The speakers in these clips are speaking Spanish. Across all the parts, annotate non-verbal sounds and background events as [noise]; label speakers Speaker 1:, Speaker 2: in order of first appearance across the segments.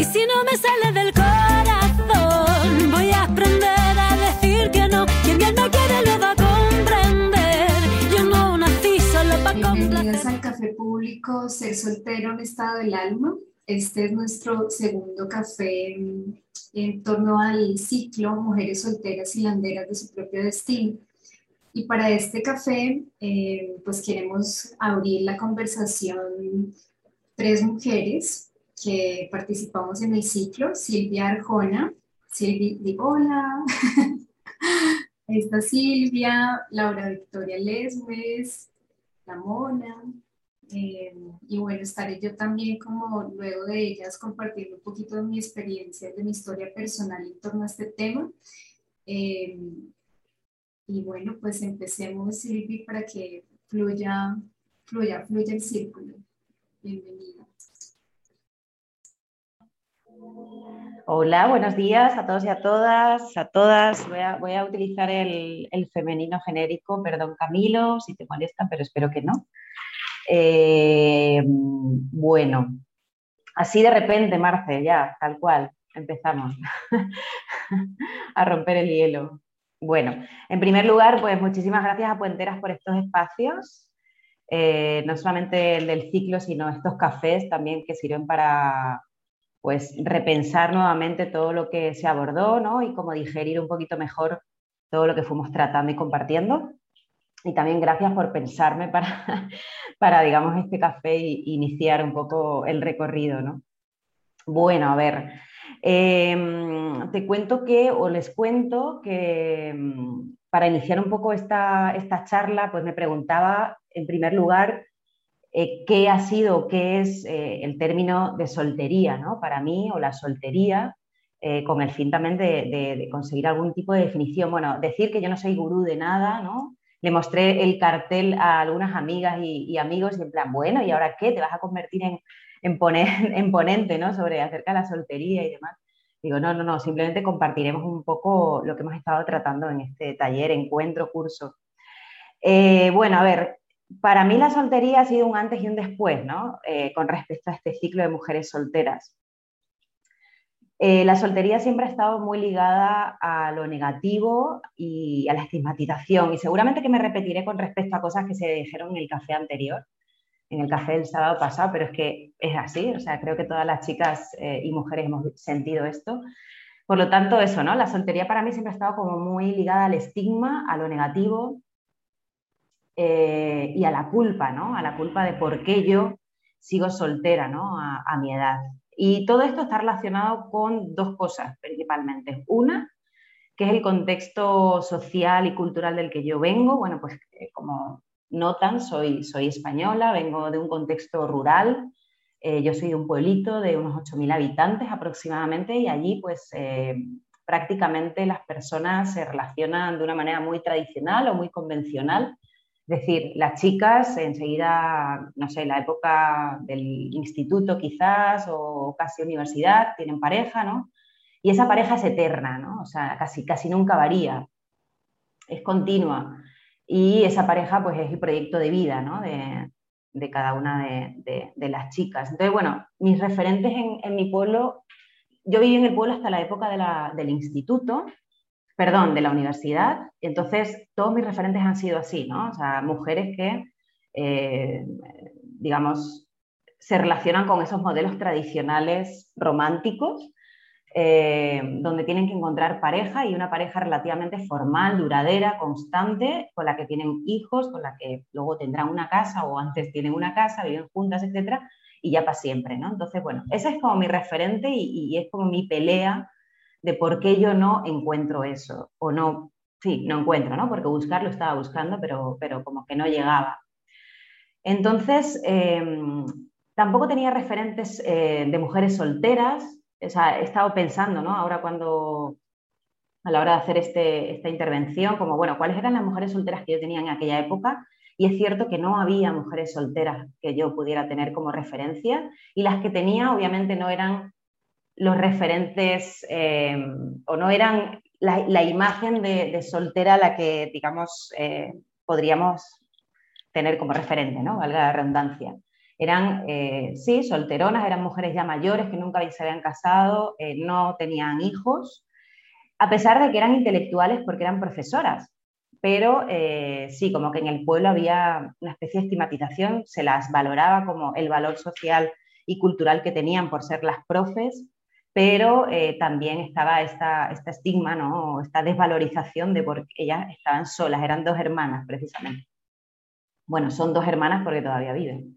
Speaker 1: Y si no me sale del corazón, voy a aprender a decir que no. Quien bien no quiere lo va a comprender. Yo no nací solo para
Speaker 2: Bienvenidos al Café Público Ser Soltero en Estado del Alma. Este es nuestro segundo café en torno al ciclo Mujeres Solteras y Landeras de su propio destino. Y para este café, eh, pues queremos abrir la conversación tres mujeres que participamos en el ciclo, Silvia Arjona, Silvia Dibola, [laughs] está Silvia, Laura Victoria Lesmes, La Mona, eh, y bueno, estaré yo también como luego de ellas compartiendo un poquito de mi experiencia, de mi historia personal en torno a este tema. Eh, y bueno, pues empecemos, Silvi, para que fluya, fluya, fluya el círculo. Bienvenida.
Speaker 3: Hola, buenos días a todos y a todas, a todas. Voy a, utilizar el, femenino genérico, perdón Camilo, si te molesta, pero espero que no. Eh, bueno, así de repente, Marce, ya, tal cual, empezamos [laughs] a romper el hielo. Bueno, en primer lugar, pues muchísimas gracias a Puenteras por estos espacios, eh, no solamente el del ciclo, sino estos cafés también que sirven para pues repensar nuevamente todo lo que se abordó, ¿no? Y como digerir un poquito mejor todo lo que fuimos tratando y compartiendo. Y también gracias por pensarme para, [laughs] para digamos, este café e iniciar un poco el recorrido, ¿no? Bueno, a ver, em, te cuento que, o les cuento que em, para iniciar un poco esta, esta, charla, pues me preguntaba, en primer lugar, eh, qué ha sido, qué es eh, el término de soltería, ¿no? Para mí, o la soltería, eh, con el fin también de, conseguir algún tipo de definición. Bueno, decir que yo no soy gurú de nada, ¿no? le mostré el cartel a algunas amigas y, amigos y en plan, bueno, ¿y ahora qué? ¿Te vas a convertir en, en, [laughs] en ponente ¿no? sobre acerca de la soltería y demás? Digo, no, no, no, simplemente compartiremos un poco lo que hemos estado tratando en este taller, encuentro, curso. Bueno, a ver, para mí la soltería ha sido un antes y un después, ¿no? Eh, con respecto a este ciclo de mujeres solteras. Eh, la soltería siempre ha estado muy ligada a lo negativo y a la estigmatización y seguramente que me repetiré con respecto a cosas que se dijeron en el café anterior, en el café del sábado pasado, pero es que es así, o sea, creo que todas las chicas eh, y mujeres hemos sentido esto. Por lo tanto, eso, ¿no? La soltería para mí siempre ha estado como muy ligada al estigma, a lo negativo eh, y a la culpa, ¿no? A la culpa de por qué yo sigo soltera, ¿no? a mi edad. Y todo esto está relacionado con dos cosas principalmente. Una, que es el contexto social y cultural del que yo vengo. Bueno, pues eh, como notan, soy, soy española, vengo de un contexto rural. Eh, yo soy de un pueblito de unos 8.000 habitantes aproximadamente y allí pues eh, prácticamente las personas se relacionan de una manera muy tradicional o muy convencional decir, las chicas enseguida, no sé, la época del instituto quizás o casi universidad, tienen pareja, ¿no? Y esa pareja es eterna, ¿no? O sea, casi, casi nunca varía, es continua. Y esa pareja pues es el proyecto de vida, ¿no? De, de cada una de, de, las chicas. Entonces, bueno, mis referentes en, en, mi pueblo, yo viví en el pueblo hasta la época la, del instituto, perdón, de la universidad. Entonces, todos mis referentes han sido así, ¿no? O sea, mujeres que, eh, digamos, se relacionan con esos modelos tradicionales románticos, eh, donde tienen que encontrar pareja y una pareja relativamente formal, duradera, constante, con la que tienen hijos, con la que luego tendrán una casa o antes tienen una casa, viven juntas, etcétera, y ya para siempre, ¿no? Entonces, bueno, ese es como mi referente y, y es como mi pelea de por qué yo no encuentro eso, o no, sí, no encuentro, ¿no? Porque buscarlo estaba buscando, pero, pero como que no llegaba. Entonces, em, tampoco tenía referentes eh, de mujeres solteras, o sea, he estado pensando, ¿no? Ahora cuando, a la hora de hacer este, esta intervención, como, bueno, ¿cuáles eran las mujeres solteras que yo tenía en aquella época? Y es cierto que no había mujeres solteras que yo pudiera tener como referencia y las que tenía obviamente no eran los referentes eh, o no eran la, imagen de, soltera la que, digamos, eh, podríamos tener como referente, ¿no? Valga la redundancia. eran, eh, sí, solteronas, eran mujeres ya mayores que nunca se habían casado, no tenían hijos, a pesar de que eran intelectuales porque eran profesoras. Pero sí, como que en el pueblo había una especie de estigmatización, se las valoraba como el valor social y cultural que tenían por ser las profes, pero también estaba esta, esta estigma, ¿no? esta desvalorización de por qué ellas estaban solas, eran dos hermanas precisamente. Bueno, son dos hermanas porque todavía viven.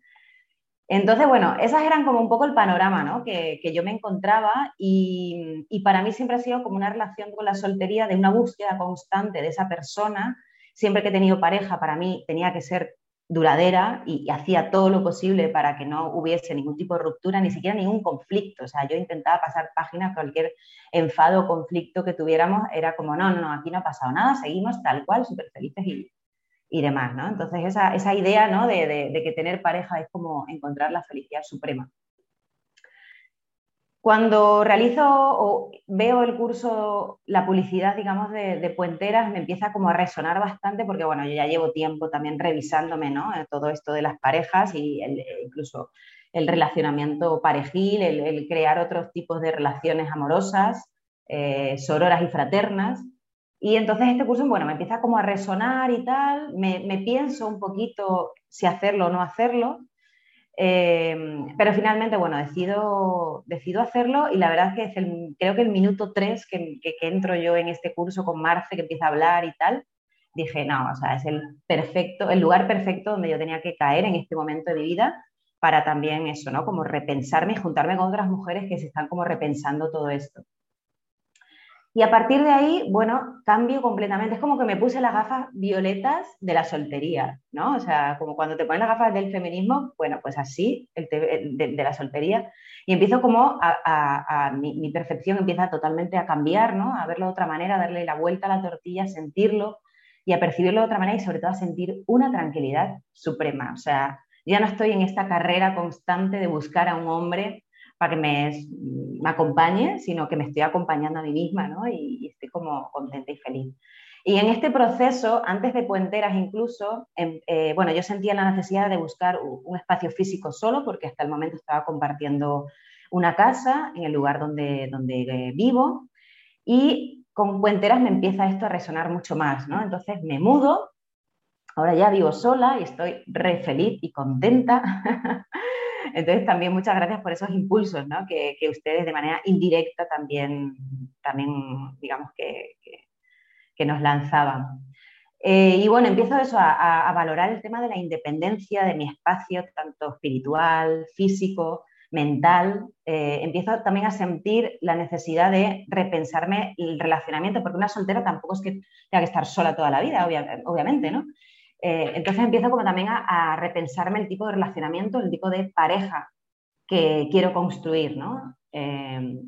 Speaker 3: Entonces, bueno, esas eran como un poco el panorama ¿no? que, yo me encontraba y, para mí siempre ha sido como una relación con la soltería de una búsqueda constante de esa persona. Siempre que he tenido pareja, para mí tenía que ser duradera y, hacía todo lo posible para que no hubiese ningún tipo de ruptura, ni siquiera ningún conflicto. O sea, yo intentaba pasar páginas, cualquier enfado o conflicto que tuviéramos, era como, no, no, aquí no ha pasado nada, seguimos tal cual, súper felices y, y demás, ¿no? Entonces esa, esa idea, ¿no? De, de, que tener pareja es como encontrar la felicidad suprema. Cuando realizo o veo el curso, la publicidad, digamos, de, de, Puenteras, me empieza como a resonar bastante porque, bueno, yo ya llevo tiempo también revisándome, ¿no? Eh, todo esto de las parejas y incluso el relacionamiento parejil, el, crear otros tipos de relaciones amorosas, eh, sororas y fraternas. Y entonces este curso, bueno, me empieza como a resonar y tal, me, pienso un poquito si hacerlo o no hacerlo, eh, pero finalmente, bueno, decido, decido hacerlo y la verdad es que creo que el minuto 3 que, que, entro yo en este curso con Marce, que empieza a hablar y tal, dije, no, o sea, es el perfecto, el lugar perfecto donde yo tenía que caer en este momento de mi vida para también eso, ¿no? Como repensarme y juntarme con otras mujeres que se están como repensando todo esto. Y a partir de ahí, bueno, cambio completamente. Es como que me puse las gafas violetas de la soltería, ¿no? O sea, como cuando te pones las gafas del feminismo, bueno, pues así, el de, la soltería. Y empiezo como a, mi, percepción empieza totalmente a cambiar, ¿no? A verlo de otra manera, a darle la vuelta a la tortilla, sentirlo y a percibirlo de otra manera y sobre todo a sentir una tranquilidad suprema. O sea, ya no estoy en esta carrera constante de buscar a un hombre para que me, acompañe, sino que me estoy acompañando a mí misma, ¿no? Y, estoy como contenta y feliz. Y en este proceso, antes de Puenteras incluso, em, eh, bueno, yo sentía la necesidad de buscar un espacio físico solo, porque hasta el momento estaba compartiendo una casa en el lugar donde, donde eh, vivo, y con Puenteras me empieza esto a resonar mucho más, ¿no? Entonces me mudo, ahora ya vivo sola y estoy re feliz y contenta. [laughs] Entonces, también muchas gracias por esos impulsos ¿no? que, ustedes de manera indirecta también, también digamos, que, que, nos lanzaban. Eh, y bueno, empiezo eso, a, valorar el tema de la independencia de mi espacio, tanto espiritual, físico, mental. Eh, empiezo también a sentir la necesidad de repensarme el relacionamiento, porque una soltera tampoco es que tenga que estar sola toda la vida, obviamente, ¿no? Eh, entonces empiezo como también a, repensarme el tipo de relacionamiento, el tipo de pareja que quiero construir, ¿no? Eh,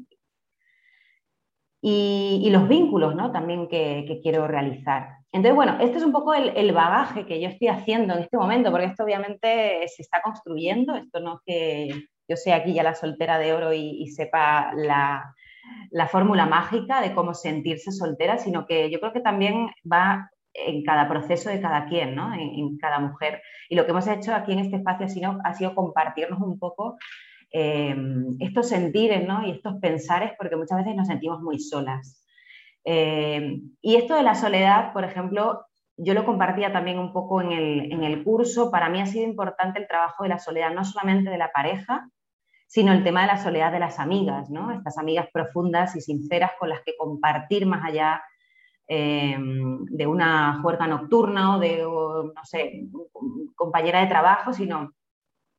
Speaker 3: y, los vínculos, ¿no? También que, quiero realizar. Entonces, bueno, este es un poco el, bagaje que yo estoy haciendo en este momento, porque esto obviamente se está construyendo, esto no es que yo sea aquí ya la soltera de oro y, sepa la fórmula mágica de cómo sentirse soltera, sino que yo creo que también va en cada proceso de cada quien, ¿no? en, cada mujer. Y lo que hemos hecho aquí en este espacio ha sido, ha sido compartirnos un poco eh, estos sentires ¿no? y estos pensares, porque muchas veces nos sentimos muy solas. Eh, y esto de la soledad, por ejemplo, yo lo compartía también un poco en el, en el curso. Para mí ha sido importante el trabajo de la soledad, no solamente de la pareja, sino el tema de la soledad de las amigas, ¿no? Estas amigas profundas y sinceras con las que compartir más allá Em, de una juerga nocturna o de, no sé, compañera de trabajo, sino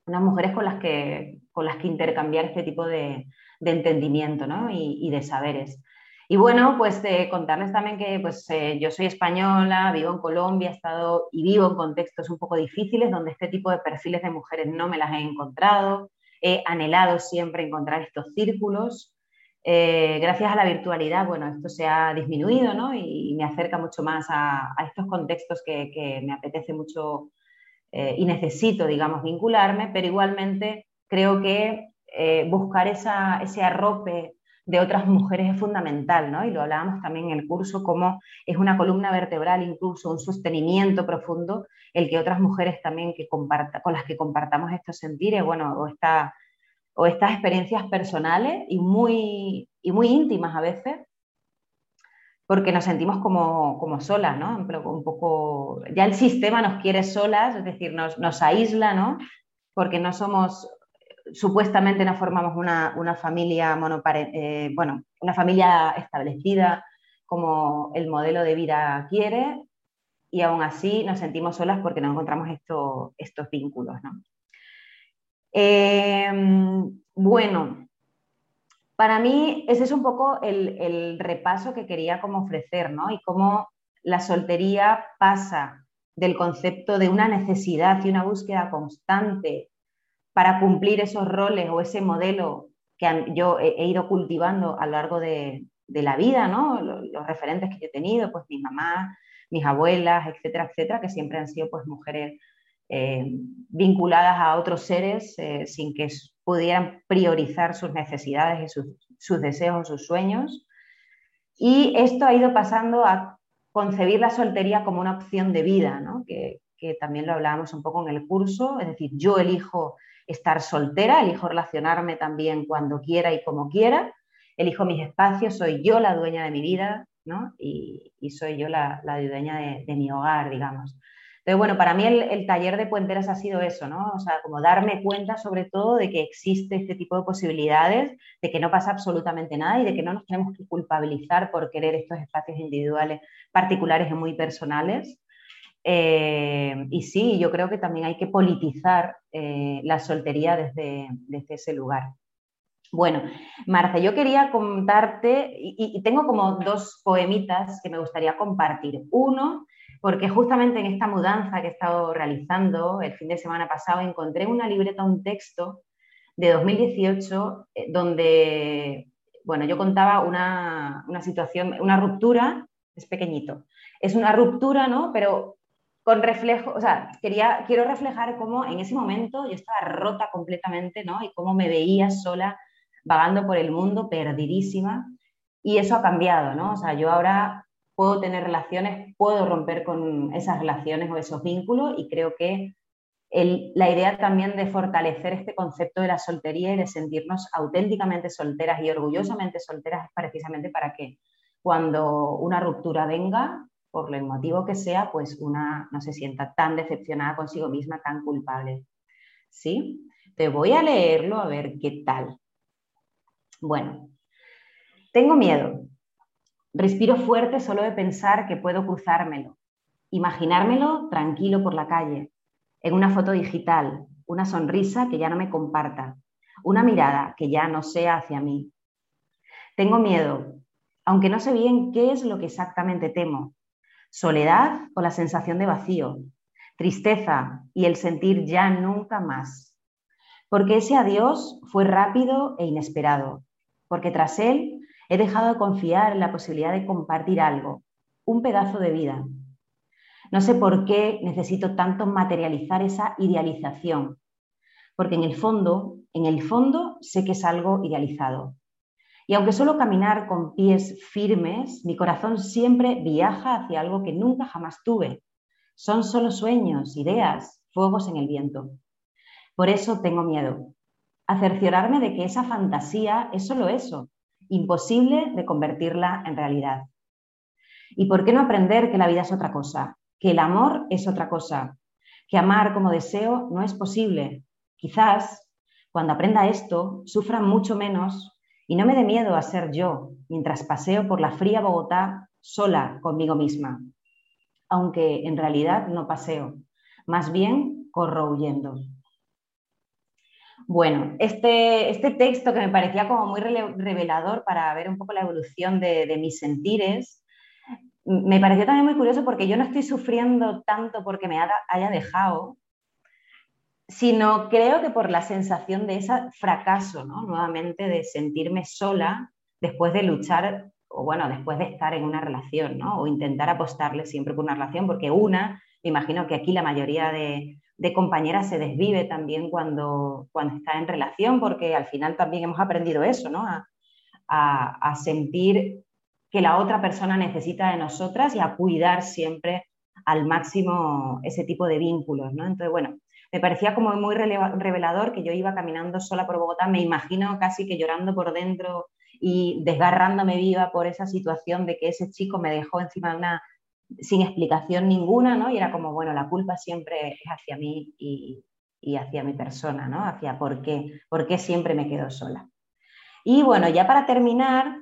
Speaker 3: unas mujeres con las que, con las que intercambiar este tipo de, entendimiento y, de saberes. Y bueno, pues eh, contarles también que pues, eh, yo soy española, vivo en Colombia, he estado y vivo en contextos un poco difíciles donde este tipo de perfiles de mujeres no me las he encontrado. He anhelado siempre encontrar estos círculos eh, gracias a la virtualidad, bueno, esto se ha disminuido ¿no? y, me acerca mucho más a, estos contextos que, me apetece mucho eh, y necesito, digamos, vincularme, pero igualmente creo que eh, buscar ese arrope de otras mujeres es fundamental, ¿no? Y lo hablábamos también en el curso, como es una columna vertebral, incluso un sostenimiento profundo, el que otras mujeres también que comparta, con las que compartamos estos sentires, bueno, o, esta, o estas experiencias personales y muy, y muy íntimas a veces, porque nos sentimos como, como solas, ¿no? Un poco, ya el sistema nos quiere solas, es decir, nos, nos aísla, ¿no? Porque no somos supuestamente no formamos una, familia eh, bueno, una familia establecida como el modelo de vida quiere y aún así nos sentimos solas porque no encontramos estos vínculos. Em, bueno, para mí ese es un poco el, repaso que quería como ofrecer, ¿no? Y cómo la soltería pasa del concepto de una necesidad y una búsqueda constante para cumplir esos roles o ese modelo que yo he, ido cultivando a lo largo de, la vida, ¿no? Los, referentes que yo he tenido, pues mis mamás, mis abuelas, etcétera, etcétera, que siempre han sido pues mujeres eh, vinculadas a otros seres eh, sin que pudieran priorizar sus necesidades y sus, deseos, sus sueños. Y esto ha ido pasando a concebir la soltería como una opción de vida, ¿no? que, también lo hablábamos un poco en el curso, es decir, yo elijo estar soltera, elijo relacionarme también cuando quiera y como quiera, elijo mis espacios, soy yo la dueña de mi vida, ¿no? Y, soy yo la, dueña de, mi hogar, digamos. Entonces, bueno, para mí el, taller de puenteras ha sido eso, ¿no? O sea, como darme cuenta sobre todo de que existe este tipo de posibilidades, de que no pasa absolutamente nada y de que no nos tenemos que culpabilizar por querer estos espacios individuales particulares y muy personales, eh, y sí, yo creo que también hay que politizar eh, la soltería desde, ese lugar. Bueno, Marce, yo quería contarte, y, tengo como dos poemitas que me gustaría compartir. Uno, porque justamente en esta mudanza que he estado realizando el fin de semana pasado, encontré en una libreta un texto de 2018 eh, donde, bueno, yo contaba una, una situación, una ruptura, es pequeñito, es una ruptura, ¿no? Pero con reflejo, o sea, quería, quiero reflejar cómo en ese momento yo estaba rota completamente, ¿no? Y cómo me veía sola, vagando por el mundo, perdidísima. Y eso ha cambiado, ¿no? O sea, yo ahora puedo tener relaciones, puedo romper con esas relaciones o esos vínculos y creo que la idea también de fortalecer este concepto de la soltería y de sentirnos auténticamente solteras y orgullosamente solteras es precisamente para que cuando una ruptura venga, por el motivo que sea, pues una no se sienta tan decepcionada consigo misma, tan culpable. ¿Sí? Te voy a leerlo a ver qué tal. Bueno, tengo miedo. Respiro fuerte solo de pensar que puedo cruzármelo, imaginármelo tranquilo por la calle, en una foto digital, una sonrisa que ya no me comparta, una mirada que ya no sea hacia mí. Tengo miedo, aunque no sé bien qué es lo que exactamente temo, soledad o la sensación de vacío, tristeza y el sentir ya nunca más. Porque ese adiós fue rápido e inesperado, porque tras él he dejado de confiar en la posibilidad de compartir algo, un pedazo de vida. No sé por qué necesito tanto materializar esa idealización, porque en el fondo, en el fondo sé que es algo idealizado. Y aunque solo caminar con pies firmes, mi corazón siempre viaja hacia algo que nunca jamás tuve. Son solo sueños, ideas, fuegos en el viento. Por eso tengo miedo, a cerciorarme de que esa fantasía es solo eso, imposible de convertirla en realidad. ¿Y por qué no aprender que la vida es otra cosa? Que el amor es otra cosa, que amar como deseo no es posible. Quizás, cuando aprenda esto, sufra mucho menos y no me dé miedo a ser yo mientras paseo por la fría Bogotá sola conmigo misma, aunque en realidad no paseo, más bien corro huyendo. Bueno, este, este texto que me parecía como muy revelador para ver un poco la evolución de, de mis sentires, me pareció también muy curioso porque yo no estoy sufriendo tanto porque me haya dejado, sino creo que por la sensación de ese fracaso, ¿no? Nuevamente de sentirme sola después de luchar, o bueno, después de estar en una relación, ¿no? O intentar apostarle siempre por una relación, porque una, me imagino que aquí la mayoría de, compañeras se desvive también cuando, cuando está en relación, porque al final también hemos aprendido eso, ¿no? A, a, sentir que la otra persona necesita de nosotras y a cuidar siempre al máximo ese tipo de vínculos, ¿no? Entonces, bueno, me parecía como muy revelador que yo iba caminando sola por Bogotá, me imagino casi que llorando por dentro y desgarrándome viva por esa situación de que ese chico me dejó encima de una sin explicación ninguna, ¿no? Y era como, bueno, la culpa siempre es hacia mí y, y hacia mi persona, ¿no? Hacia por qué, por qué siempre me quedo sola. Y bueno, ya para terminar,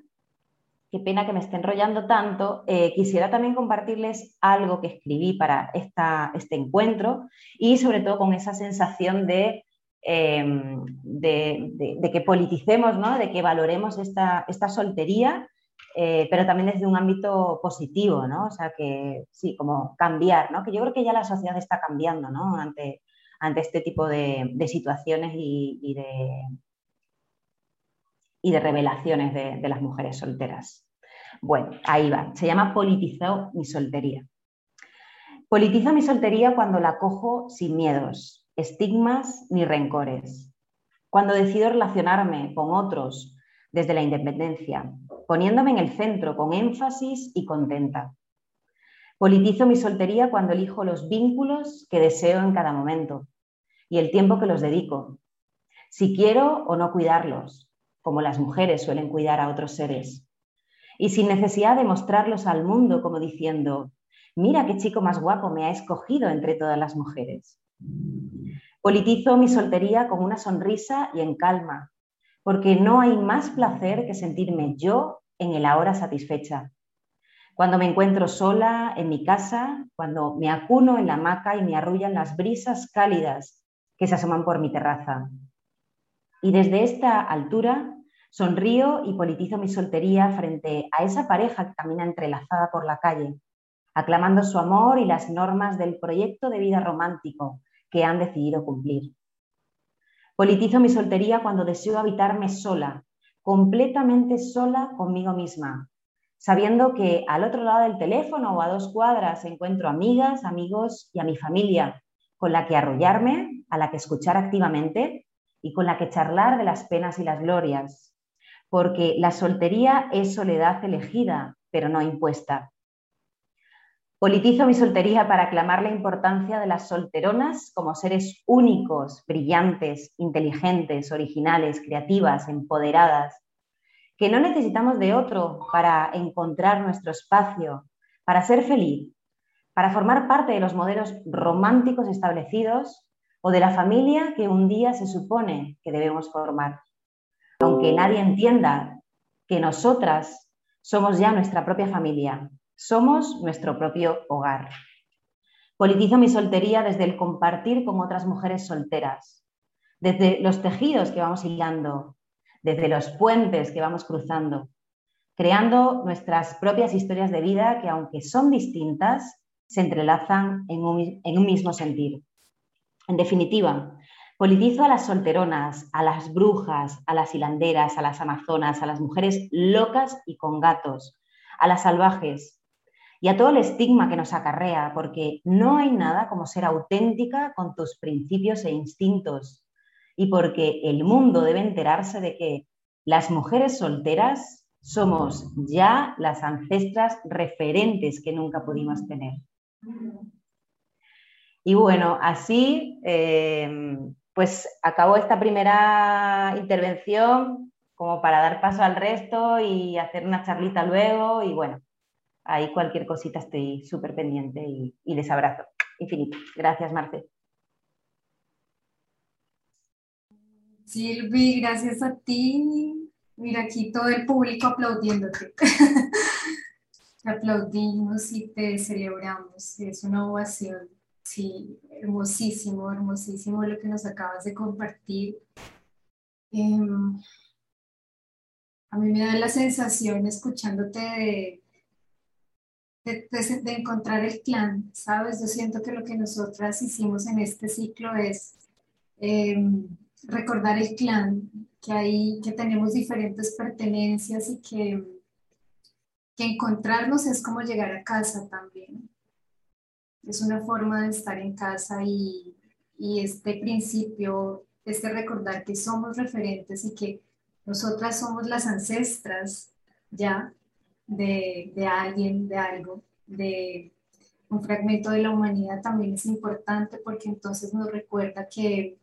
Speaker 3: qué pena que me esté enrollando tanto, eh, quisiera también compartirles algo que escribí para esta, este encuentro y sobre todo con esa sensación de, em, de, que politicemos, ¿no? de que valoremos esta, esta soltería, eh, pero también desde un ámbito positivo, ¿no? O sea, que sí, como cambiar, ¿no? Que yo creo que ya la sociedad está cambiando, ¿no? Ante, este tipo de, situaciones y, de, y de revelaciones de, las mujeres solteras. Bueno, ahí va. Se llama Politizó mi soltería. Politizo mi soltería cuando la cojo sin miedos, estigmas ni rencores. Cuando decido relacionarme con otros desde la independencia, poniéndome en el centro con énfasis y contenta. Politizo mi soltería cuando elijo los vínculos que deseo en cada momento, y el tiempo que los dedico. Si quiero o no cuidarlos, como las mujeres suelen cuidar a otros seres. Y sin necesidad de mostrarlos al mundo como diciendo, mira qué chico más guapo me ha escogido entre todas las mujeres. Politizo mi soltería con una sonrisa y en calma, porque no hay más placer que sentirme yo en el ahora satisfecha. Cuando me encuentro sola en mi casa, cuando me acuno en la hamaca y me arrullan las brisas cálidas que se asoman por mi terraza. Y desde esta altura sonrío y politizo mi soltería frente a esa pareja que camina entrelazada por la calle, aclamando su amor y las normas del proyecto de vida romántico que han decidido cumplir. Politizo mi soltería cuando deseo habitarme sola, completamente sola conmigo misma, sabiendo que al otro lado del teléfono o a dos cuadras encuentro amigas, amigos y a mi familia, con la que arrollarme a la que escuchar activamente y con la que charlar de las penas y las glorias, porque la soltería es soledad elegida, pero no impuesta. Politizo mi soltería para aclamar la importancia de las solteronas como seres únicos, brillantes, inteligentes, originales, creativas, empoderadas, que no necesitamos de otro para encontrar nuestro espacio, para ser feliz, para formar parte de los modelos románticos establecidos o de la familia que un día se supone que debemos formar. Aunque nadie entienda que nosotras somos ya nuestra propia familia, somos nuestro propio hogar. Politizo mi soltería desde el compartir con otras mujeres solteras, desde los tejidos que vamos hilando, desde los puentes que vamos cruzando, creando nuestras propias historias de vida que, aunque son distintas, se entrelazan en un, mismo sentido. En definitiva, politizo a las solteronas, a las brujas, a las hilanderas, a las amazonas, a las mujeres locas y con gatos, a las salvajes y a todo el estigma que nos acarrea, porque no hay nada como ser auténtica con tus principios e instintos y porque el mundo debe enterarse de que las mujeres solteras somos ya las ancestras referentes que nunca pudimos tener. Y bueno, así eh, pues acabó esta primera intervención como para dar paso al resto y hacer una charlita luego y bueno, ahí cualquier cosita estoy súper pendiente y, les abrazo infinito. Gracias, Marce.
Speaker 2: Silvi, gracias a ti. Mira aquí todo el público aplaudiéndote. te [laughs] aplaudimos y te celebramos. Es una ovación. Sí, hermosísimo, hermosísimo lo que nos acabas de compartir. Em, a mí me da la sensación, escuchándote, de, de, encontrar el clan, ¿sabes? Yo siento que lo que nosotras hicimos en este ciclo es em, recordar el clan, que, hay, que tenemos diferentes pertenencias y que, que encontrarnos es como llegar a casa también es una forma de estar en casa y, y este principio, este recordar que somos referentes y que nosotras somos las ancestras ya de, de alguien, de algo, de un fragmento de la humanidad también es importante porque entonces nos recuerda que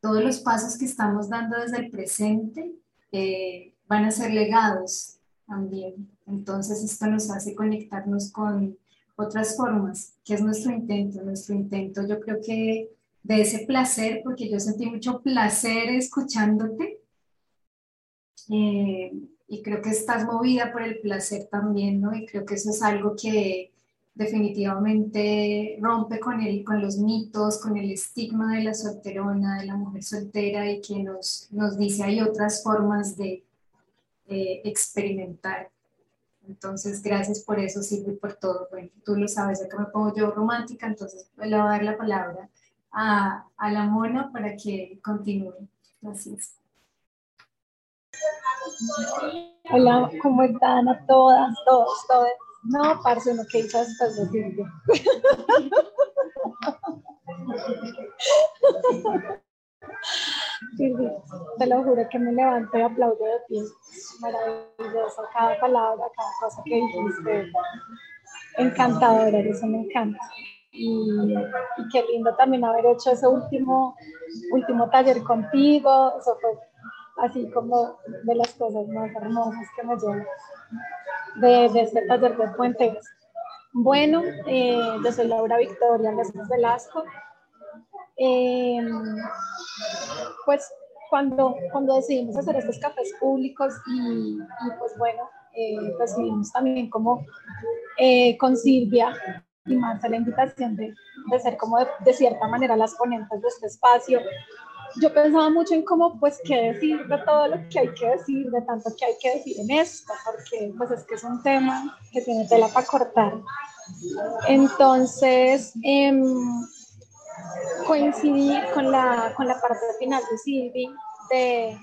Speaker 2: todos los pasos que estamos dando desde el presente eh, van a ser legados también. Entonces esto nos hace conectarnos con otras formas, que es nuestro intento. Nuestro intento yo creo que de ese placer, porque yo sentí mucho placer escuchándote. Eh, y creo que estás movida por el placer también, ¿no? Y creo que eso es algo que definitivamente rompe con, el, con los mitos, con el estigma de la solterona, de la mujer soltera y que nos, nos dice hay otras formas de experimentar. Entonces, gracias por eso, Silvia, por todo. Bueno, tú lo sabes, que me pongo yo romántica, entonces le voy a dar la palabra a, a la mona para que continúe. Gracias.
Speaker 4: Hola, ¿cómo están a todas, todos, todos? No, parce, no, que hizo Silvia. Silvia, [laughs] te lo juro que me levanto y aplaudo de ti. Maravillosa, cada palabra, cada cosa que dijiste. Encantadora, eso me encanta. Y, y, qué lindo también haber hecho ese último, último taller contigo. Eso fue así como de las cosas más hermosas que me llevo de, de este taller de puentes. Bueno, eh, yo soy Laura Victoria López Velasco. Eh, pues cuando, cuando decidimos hacer estos cafés públicos y, pues bueno, eh, recibimos también como eh, con Silvia y Marta la invitación de, de ser como de, cierta manera las ponentes de este espacio yo pensaba mucho en cómo, pues, qué decir de todo lo que hay que decir, de tanto que hay que decir en esto, porque, pues, es que es un tema que tiene tela para cortar. Entonces, eh, coincidir con la, con la parte final de Silvi, de,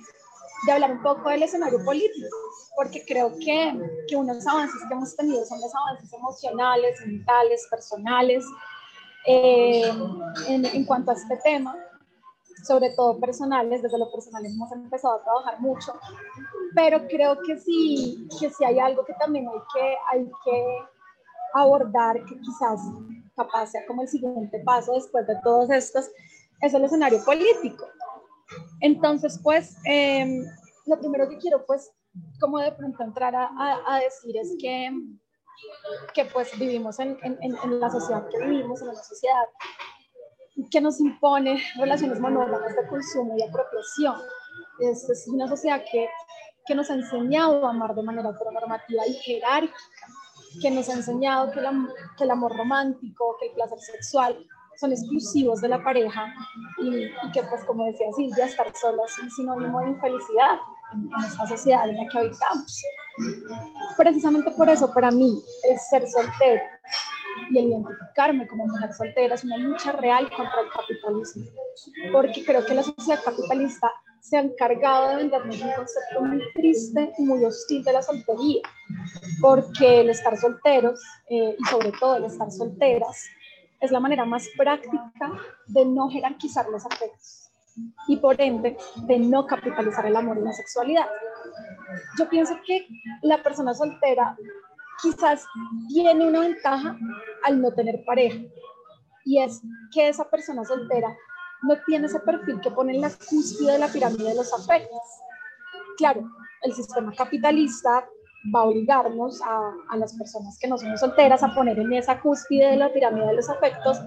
Speaker 4: de hablar un poco del escenario político, porque creo que, que unos avances que hemos tenido son los avances emocionales, mentales, personales, eh, en, en cuanto a este tema sobre todo personales, desde lo personal hemos empezado a trabajar mucho, pero creo que sí, que sí hay algo que también hay que, hay que abordar, que quizás capaz sea como el siguiente paso después de todos estos, es el escenario político. Entonces, pues, eh, lo primero que quiero, pues, como de pronto entrar a, a, a decir es que, que pues vivimos en, en, en, la sociedad que vivimos, en una sociedad que nos impone relaciones monógamas de consumo y apropiación. Es, es una sociedad que, que, nos ha enseñado a amar de manera heteronormativa y jerárquica, que nos ha enseñado que, que el amor romántico, que el placer sexual son exclusivos de la pareja y, y que, pues, como decía Silvia, estar sola es un sinónimo de infelicidad en, en esta sociedad en la que habitamos. Precisamente por eso, para mí, el ser soltero y el identificarme como mujer soltera es una lucha real contra el capitalismo, porque creo que la sociedad capitalista se ha encargado de vendernos un concepto muy triste y muy hostil de la soltería, porque el estar solteros eh, y sobre todo el estar solteras es la manera más práctica de no jerarquizar los afectos y por ende de no capitalizar el amor y la sexualidad. Yo pienso que la persona soltera quizás tiene una ventaja al no tener pareja y es que esa persona soltera no tiene ese perfil que pone en la cúspide de la pirámide de los afectos. Claro, el sistema capitalista va a obligarnos a, las personas que no somos solteras a poner en esa cúspide de la pirámide de los afectos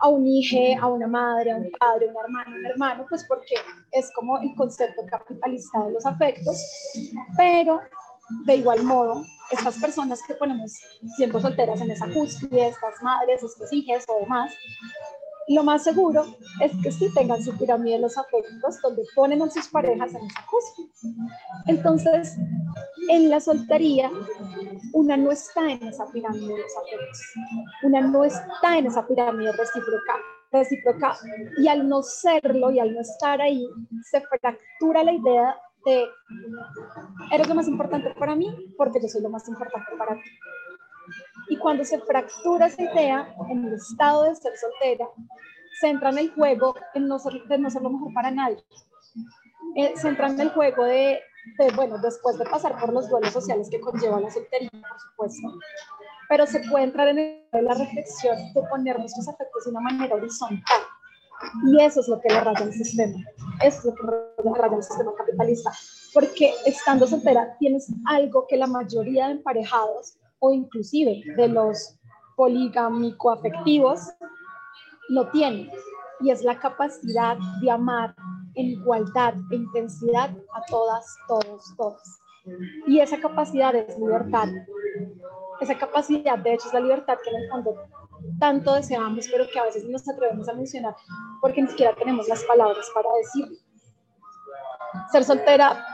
Speaker 4: a un hijo, a una madre, a un padre, a un hermano, un hermano, pues porque es como el concepto capitalista de los afectos, pero de igual modo, estas personas que ponemos siendo solteras en esa cúspide, estas madres, estos hijos o demás, lo más seguro es que sí tengan su pirámide de los afectos donde ponen a sus parejas en esa cúspide. Entonces, en la soltería, una no está en esa pirámide de los afectos, una no está en esa pirámide recíproca, recíproca y al no serlo y al no estar ahí, se fractura la idea de, eres lo más importante para mí porque yo soy lo más importante para ti. Y cuando se fractura esa idea en el estado de ser soltera, se entra en el juego en no ser, de no ser lo mejor para nadie. Eh, se entra en el juego de, de, bueno, después de pasar por los duelos sociales que conlleva la soltería, por supuesto, pero se puede entrar en la reflexión de poner nuestros afectos de una manera horizontal. Y eso es lo que le raya el sistema. Eso es lo que le raya el sistema capitalista. Porque estando soltera tienes algo que la mayoría de emparejados o inclusive de los poligámico afectivos no tienen. Y es la capacidad de amar en igualdad e intensidad a todas, todos, todos. Y esa capacidad es libertad. Esa capacidad, de hecho, es la libertad que en el fondo tanto deseamos, pero que a veces no nos atrevemos a mencionar porque ni siquiera tenemos las palabras para decirlo. Ser soltera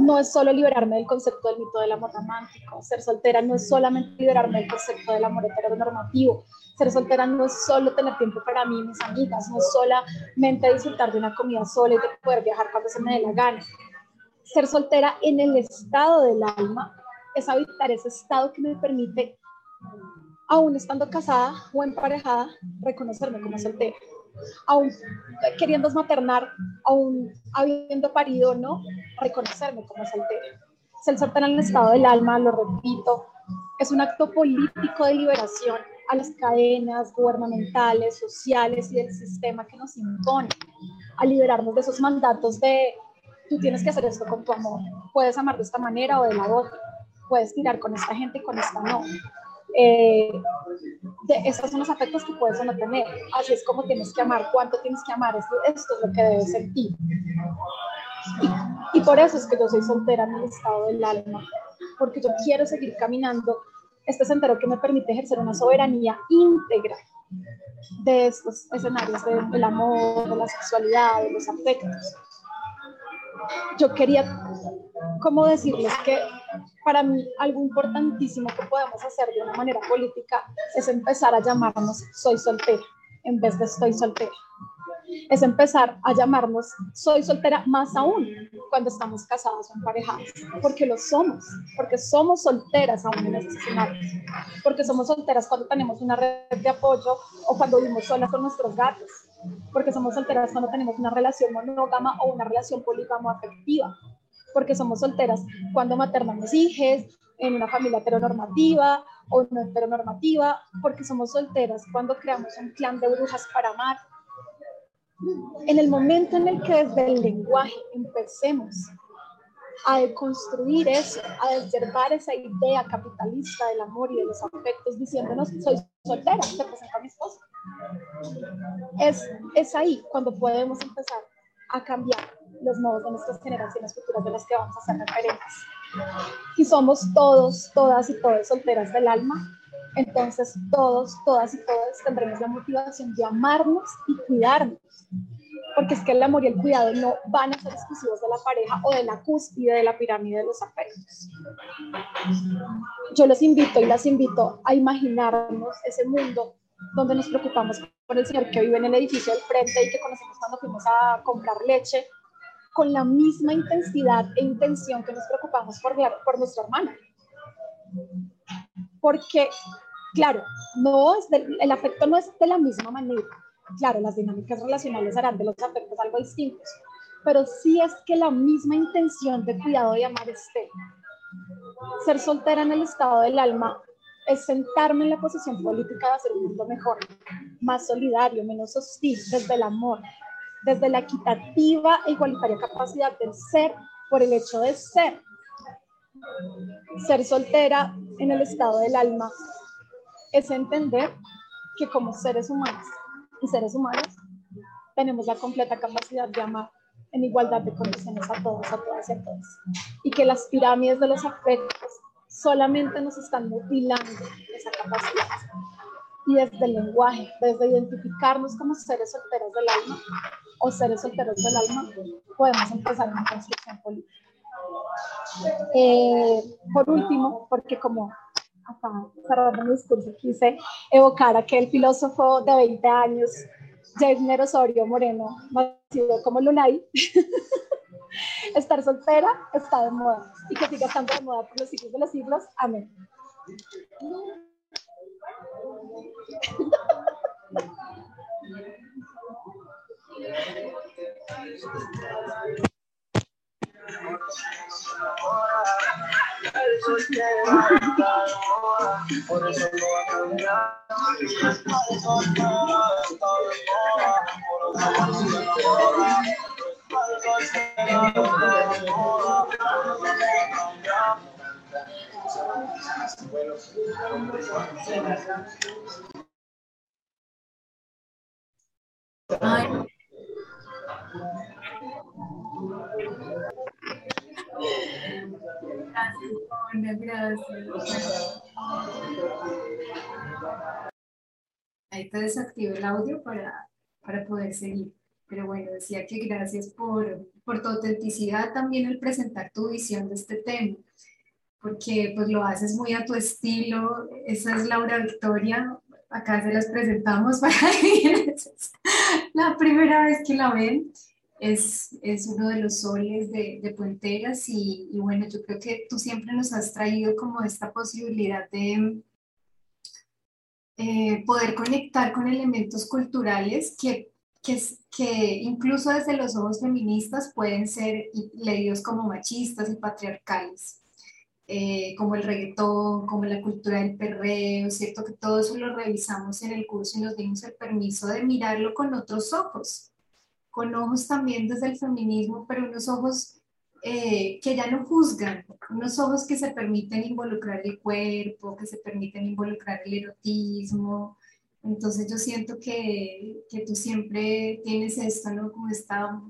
Speaker 4: no es solo liberarme del concepto del mito del amor romántico. Ser soltera no es solamente liberarme del concepto del amor heteronormativo. Ser soltera no es solo tener tiempo para mí y mis amigas, no es solamente disfrutar de una comida sola y de poder viajar cuando se me dé la gana. Ser soltera en el estado del alma es habitar ese estado que me permite, aún estando casada o emparejada, reconocerme como soltera aún queriendo maternar, aún habiendo parido, ¿no? Reconocerme como soltera. Ser soltera en el estado del alma, lo repito, es un acto político de liberación a las cadenas gubernamentales, sociales y del sistema que nos impone, a liberarnos de esos mandatos de tú tienes que hacer esto con tu amor, puedes amar de esta manera o de la otra, puedes tirar con esta gente y con esta no. Eh, de, son los afectos que puedes o no tener. Así es como tienes que amar, cuánto tienes que amar, esto, esto es lo que debes sentir. Y, y por eso es que yo soy soltera en el estado del alma, porque yo quiero seguir caminando este sendero que me permite ejercer una soberanía íntegra de estos escenarios del amor, de la sexualidad, de los afectos. Yo quería, como decirles que para mí algo importantísimo que podemos hacer de una manera política es empezar a llamarnos soy soltera en vez de estoy soltera. Es empezar a llamarnos soy soltera más aún cuando estamos casados o emparejados, porque lo somos, porque somos solteras aún en esos escenarios, porque somos solteras cuando tenemos una red de apoyo o cuando vivimos solas con nuestros gatos, porque somos solteras cuando tenemos una relación monógama o una relación polígama afectiva, porque somos solteras cuando maternamos hijos, en una familia heteronormativa o no heteronormativa, porque somos solteras cuando creamos un clan de brujas para amar. En el momento en el que desde el lenguaje empecemos a deconstruir eso, a deservar esa idea capitalista del amor y de los afectos, diciéndonos, soy soltera, te presento a mi esposo. Es, es ahí cuando podemos empezar a cambiar los modos de nuestras generaciones futuras de las que vamos a ser referentes. Si somos todos, todas y todas solteras del alma, entonces todos, todas y todas tendremos la motivación de amarnos y cuidarnos. Porque es que el amor y el cuidado no van a ser exclusivos de la pareja o de la cúspide de la pirámide de los afectos. Yo los invito y las invito a imaginarnos ese mundo donde nos preocupamos por el señor que vive en el edificio del frente y que conocemos cuando fuimos a comprar leche con la misma intensidad e intención que nos preocupamos por, por nuestra hermana. Porque, claro, no es el afecto no es de la misma manera. Claro, las dinámicas relacionales harán de los afectos algo distintos, pero sí es que la misma intención de cuidado y amar esté. Ser soltera en el estado del alma es sentarme en la posición política de hacer un mundo mejor, más solidario, menos hostil, desde el amor, desde la equitativa e igualitaria capacidad del ser por el hecho de ser. Ser soltera en el estado del alma es entender que como seres humanos y seres humanos tenemos la completa capacidad de amar en igualdad de condiciones a todos, a todas y a todos. Y que las pirámides de los afectos solamente nos están mutilando esa capacidad y desde el lenguaje, desde identificarnos como seres solteros del alma o seres solteros del alma, podemos empezar una construcción política. Eh, por último, porque como acá cerrando mi discurso, quise evocar a aquel filósofo de 20 años, James Osorio Moreno, nacido como Lunay, [laughs] estar soltera está de moda y que siga estando de moda por los siglos de los siglos. Amén. [laughs]
Speaker 5: Por eso no va a cambiar.
Speaker 2: Ay. Paula, gracias. Ahí te desactivo el audio para, para poder seguir. Pero bueno, decía que gracias por, por tu autenticidad también al presentar tu visión de este tema, porque pues lo haces muy a tu estilo. Esa es Laura Victoria, acá se las presentamos [laughs] para la primera vez que la ven. Es, es uno de los soles de, de Puenteras y, y, bueno, yo creo que tú siempre nos has traído como esta posibilidad de eh, poder conectar con elementos culturales que, que, que incluso desde los ojos feministas pueden ser leídos como machistas y patriarcales. Eh, como el reggaetón, como la cultura del perreo, ¿cierto? Que todo eso lo revisamos en el curso y nos dimos el permiso de mirarlo con otros ojos, con ojos también desde el feminismo, pero unos ojos eh, que ya no juzgan, unos ojos que se permiten involucrar el cuerpo, que se permiten involucrar el erotismo. Entonces yo siento que, que tú siempre tienes esto, ¿no? Como esta,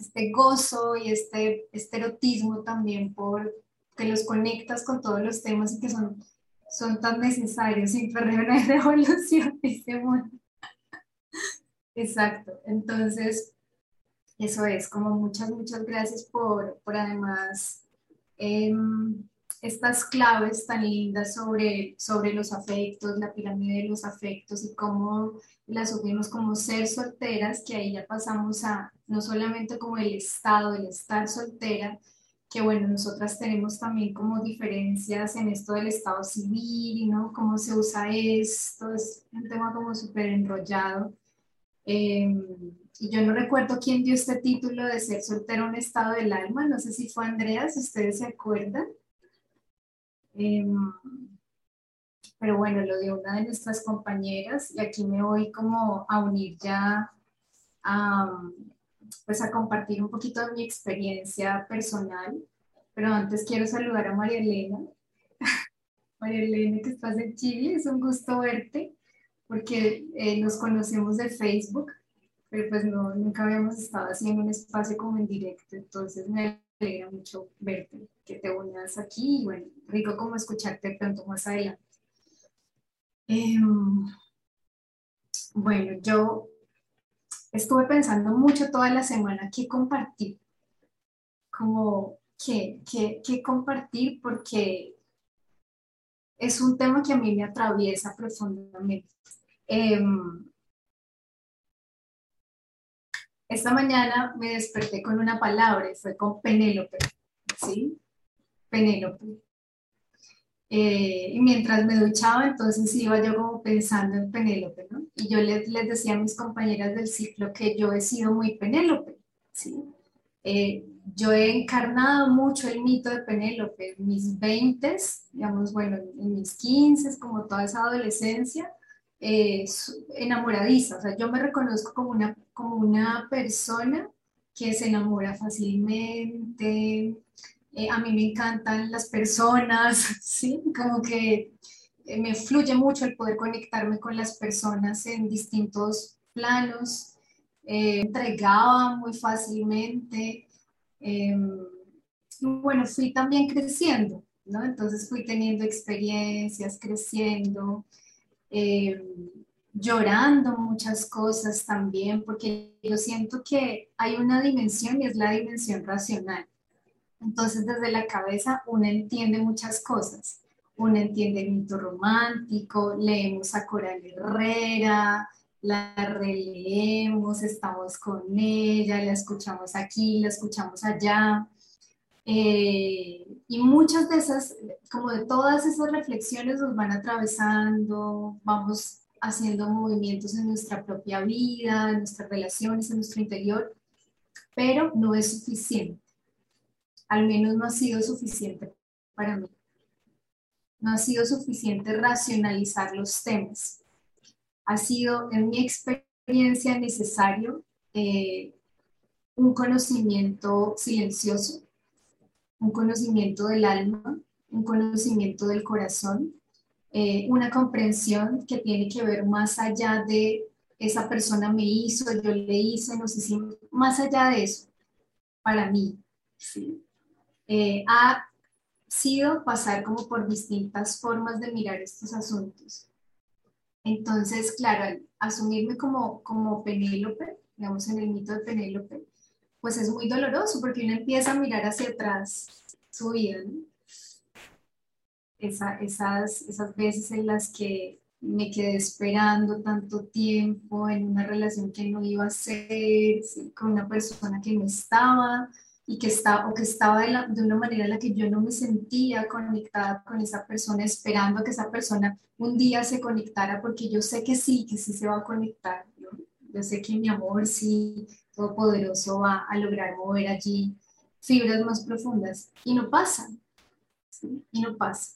Speaker 2: este gozo y este, este erotismo también por que los conectas con todos los temas y que son, son tan necesarios. Sin perder una revolución, este mundo. Exacto. Entonces, eso es, como muchas, muchas gracias por, por además eh, estas claves tan lindas sobre, sobre los afectos, la pirámide de los afectos y cómo las subimos como ser solteras, que ahí ya pasamos a no solamente como el estado, el estar soltera, que bueno, nosotras tenemos también como diferencias en esto del estado civil, ¿no? Cómo se usa esto, es un tema como súper enrollado. Y yo no recuerdo quién dio este título de ser soltero un estado del alma, no sé si fue Andrea, si ustedes se acuerdan. Eh, pero bueno, lo dio una de nuestras compañeras y aquí me voy como a unir ya a, pues a compartir un poquito de mi experiencia personal. Pero antes quiero saludar a María Elena. [laughs] María Elena, que estás en Chile, es un gusto verte porque eh, nos conocemos de Facebook pero pues no, nunca habíamos estado en un espacio como en directo, entonces me alegra mucho verte, que te unas aquí y bueno, rico como escucharte pronto más adelante. Em, bueno, yo estuve pensando mucho toda la semana qué compartir, como qué, qué, qué compartir porque es un tema que a mí me atraviesa profundamente. Eh, esta mañana me desperté con una palabra y fue con Penélope, ¿sí? Penélope. Eh, y mientras me duchaba, entonces iba yo como pensando en Penélope, ¿no? Y yo les, les decía a mis compañeras del ciclo que yo he sido muy Penélope, ¿sí? Eh, yo he encarnado mucho el mito de Penélope en mis 20, digamos, bueno, en mis 15, como toda esa adolescencia, eh, enamoradiza, o sea, yo me reconozco como una, como una persona que se enamora fácilmente, eh, a mí me encantan las personas, [laughs] ¿sí? Como que eh, me fluye mucho el poder conectarme con las personas en distintos planos, entregaba muy fácilmente, em, bueno, fui también creciendo, ¿no? Entonces fui teniendo experiencias, creciendo, eh, llorando muchas cosas también, porque yo siento que hay una dimensión y es la dimensión racional. Entonces desde la cabeza uno entiende muchas cosas. Uno entiende el mito romántico, leemos a Coral Herrera, la releemos, estamos con ella, la escuchamos aquí, la escuchamos allá. Eh, y muchas de esas, como de todas esas reflexiones nos van atravesando, vamos haciendo movimientos en nuestra propia vida, en nuestras relaciones, en nuestro interior, pero no es suficiente. al menos no ha sido suficiente para mí. No ha sido suficiente racionalizar los temas. Ha sido, en mi experiencia, necesario eh, un conocimiento silencioso, un conocimiento del alma, un conocimiento del corazón, eh, una comprensión que tiene que ver más allá de esa persona me hizo, yo le hice, nos hicimos, más allá de eso, para mí, ¿sí? Eh, ha sido pasar como por distintas formas de mirar estos asuntos. Entonces, claro, asumirme como, como Penélope, digamos en el mito de Penélope, pues es muy doloroso porque uno empieza a mirar hacia atrás su vida, esas, esas veces en las que me quedé esperando tanto tiempo en una relación que no iba a ser, con una persona que no estaba y que estaba, o que estaba de, de, una manera en la que yo no me sentía conectada con esa persona, esperando que esa persona un día se conectara, porque yo sé que sí, que sí se va a conectar. Yo sé que mi amor, sí, todopoderoso, va a lograr mover allí fibras más profundas. Y no pasa, y no pasa.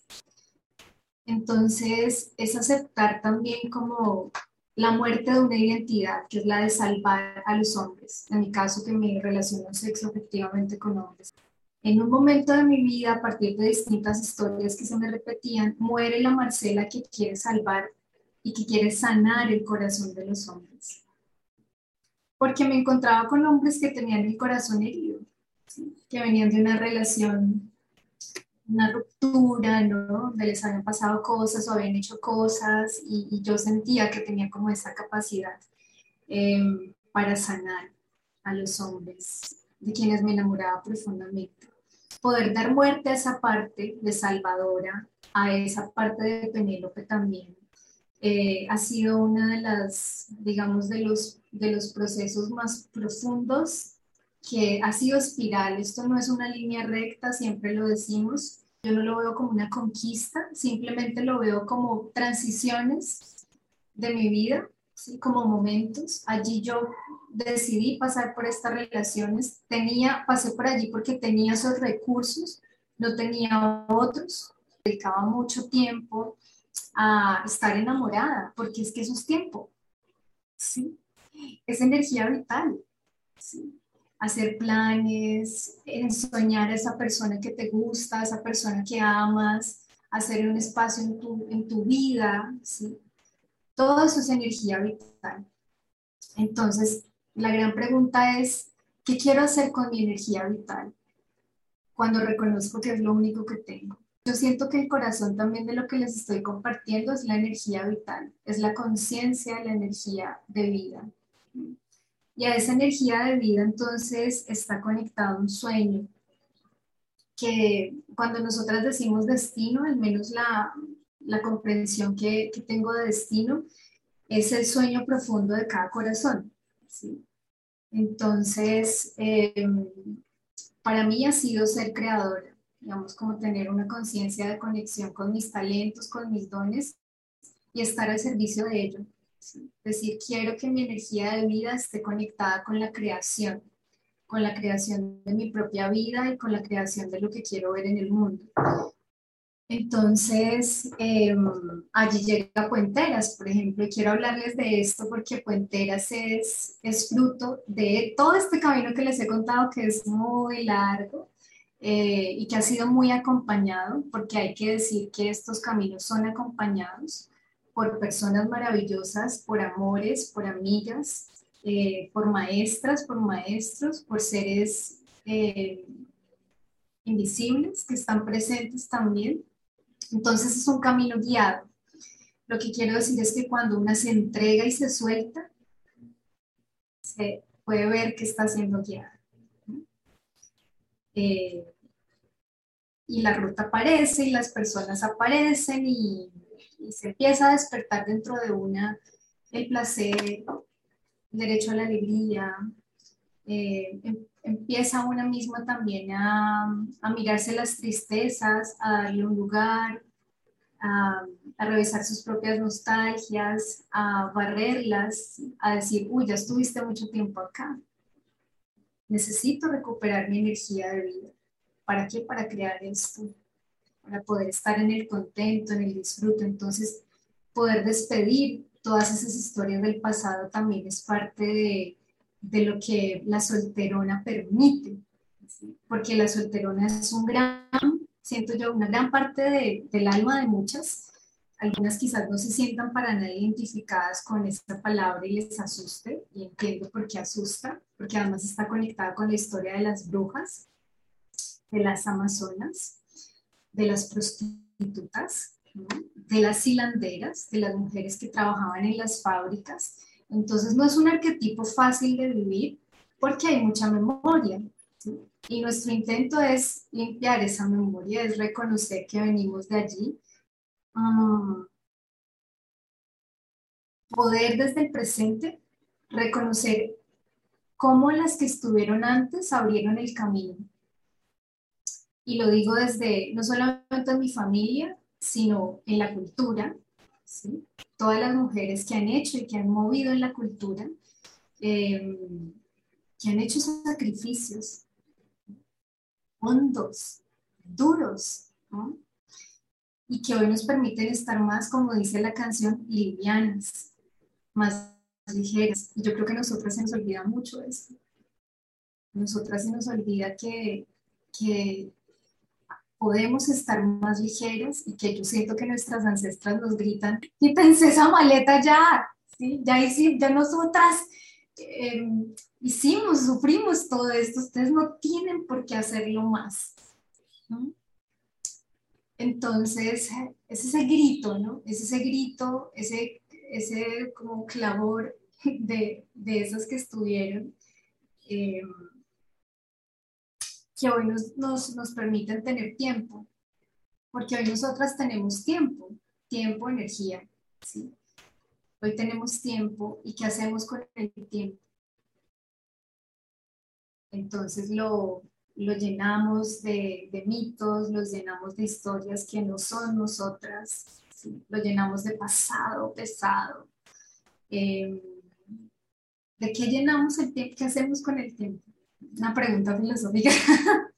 Speaker 2: Entonces, es aceptar también como la muerte de una identidad, que es la de salvar a los hombres. En mi caso, que me relaciono sexo efectivamente con hombres. En un momento de mi vida, a partir de distintas historias que se me repetían, muere la Marcela que quiere salvar y que quiere sanar el corazón de los hombres. Porque me encontraba con hombres que tenían el corazón herido, que venían de una relación una ruptura, ¿no? Donde les habían pasado cosas o habían hecho cosas y, yo sentía que tenía como esa capacidad em, para sanar a los hombres de quienes me enamoraba profundamente. Poder dar muerte a esa parte de Salvadora, a esa parte de Penélope también, eh, ha sido una de las, digamos, de los, de los procesos más profundos que ha sido espiral. Esto no es una línea recta, siempre lo decimos, yo no lo veo como una conquista, simplemente lo veo como transiciones de mi vida, ¿sí? como momentos. Allí yo decidí pasar por estas relaciones, tenía, pasé por allí porque tenía esos recursos, no tenía otros, dedicaba mucho tiempo a estar enamorada, porque es que eso es tiempo, ¿sí? es energía vital. ¿sí? Hacer planes, soñar a esa persona que te gusta, a esa persona que amas, hacer un espacio en tu, en tu vida, ¿sí? Todo eso es energía vital. Entonces, la gran pregunta es, ¿qué quiero hacer con mi energía vital cuando reconozco que es lo único que tengo? Yo siento que el corazón también de lo que les estoy compartiendo es la energía vital, es la conciencia, la energía de vida. Y a esa energía de vida entonces está conectado un sueño, que cuando nosotras decimos destino, al menos la, la comprensión que, tengo de destino, es el sueño profundo de cada corazón. ¿sí? Entonces, eh, para mí ha sido ser creadora, digamos, como tener una conciencia de conexión con mis talentos, con mis dones y estar al servicio de ello. Decir, quiero que mi energía de vida esté conectada con la creación, con la creación de mi propia vida y con la creación de lo que quiero ver en el mundo. Entonces, em, allí llega Puenteras, por ejemplo, y quiero hablarles de esto porque Puenteras es, es fruto de todo este camino que les he contado, que es muy largo eh, y que ha sido muy acompañado, porque hay que decir que estos caminos son acompañados por personas maravillosas, por amores, por amigas, eh, por maestras, por maestros, por seres eh, invisibles que están presentes también. Entonces es un camino guiado. Lo que quiero decir es que cuando una se entrega y se suelta, se puede ver que está siendo guiada. Eh, y la ruta aparece y las personas aparecen y y se empieza a despertar dentro de una el placer, el derecho a la alegría, eh, em, empieza una misma también a, a, mirarse las tristezas, a darle un lugar, a, revisar sus propias nostalgias, a barrerlas, a decir, uy, ya estuviste mucho tiempo acá. Necesito recuperar mi energía de vida ¿Para qué? Para crear esto, para poder estar en el contento, en el disfrute. Entonces, poder despedir todas esas historias del pasado también es parte de, de lo que la solterona permite, porque la solterona es un gran, siento yo, una gran parte de, del alma de muchas. Algunas quizás no se sientan para nada identificadas con esta palabra y les asuste, y entiendo por qué asusta, porque además está conectada con la historia de las brujas, de las amazonas, de las prostitutas, de las hilanderas, de las mujeres que trabajaban en las fábricas. Entonces no es un arquetipo fácil de vivir porque hay mucha memoria. Y nuestro intento es limpiar esa memoria, es reconocer que venimos de allí. Ah, poder desde el presente reconocer cómo las que estuvieron antes abrieron el camino. Y lo digo desde, no solamente en mi familia, sino en la cultura. Todas las mujeres que han hecho y que han movido en la cultura, eh, que han hecho sacrificios hondos, duros, y que hoy nos permiten estar más, como dice la canción, livianas, más ligeras. Y yo creo que a nosotras se nos olvida mucho esto. Nosotras se nos olvida que, que podemos estar más ligeras y que yo siento que nuestras ancestras nos gritan, quítense esa maleta ya, ¿sí? ya, ya nosotras eh, hicimos, sufrimos todo esto, ustedes no tienen por qué hacerlo más. Entonces, es ese grito, ¿no? Es ese grito, ese, ese como clamor de, de esas que estuvieron. Eh, que hoy nos, nos, nos permiten tener tiempo, porque hoy nosotras tenemos tiempo, tiempo, energía, ¿sí? Hoy tenemos tiempo y ¿qué hacemos con el tiempo? Entonces lo, lo llenamos de, de, mitos, los llenamos de historias que no son nosotras, lo llenamos de pasado pesado. Eh, ¿De qué llenamos el tiempo? ¿Qué hacemos con el tiempo? Una pregunta filosófica, [laughs]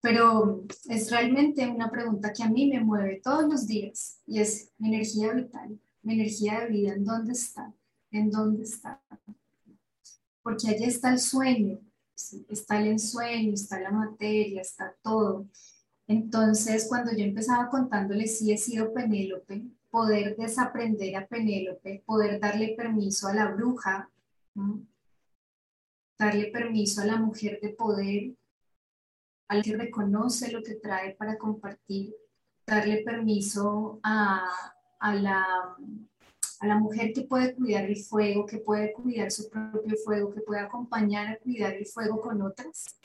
Speaker 2: pero es realmente una pregunta que a mí me mueve todos los días y es mi energía vital, mi energía de vida, ¿en dónde está? ¿En dónde está? Porque allí está el sueño, está el ensueño, está la materia, está todo. Entonces, cuando yo empezaba contándole, sí he sido Penélope, poder desaprender a Penélope, poder darle permiso a la bruja, darle permiso a la mujer de poder, al que reconoce lo que trae para compartir, darle permiso a, a, la, a la mujer que puede cuidar el fuego, que puede cuidar su propio fuego, que puede acompañar a cuidar el fuego con otras.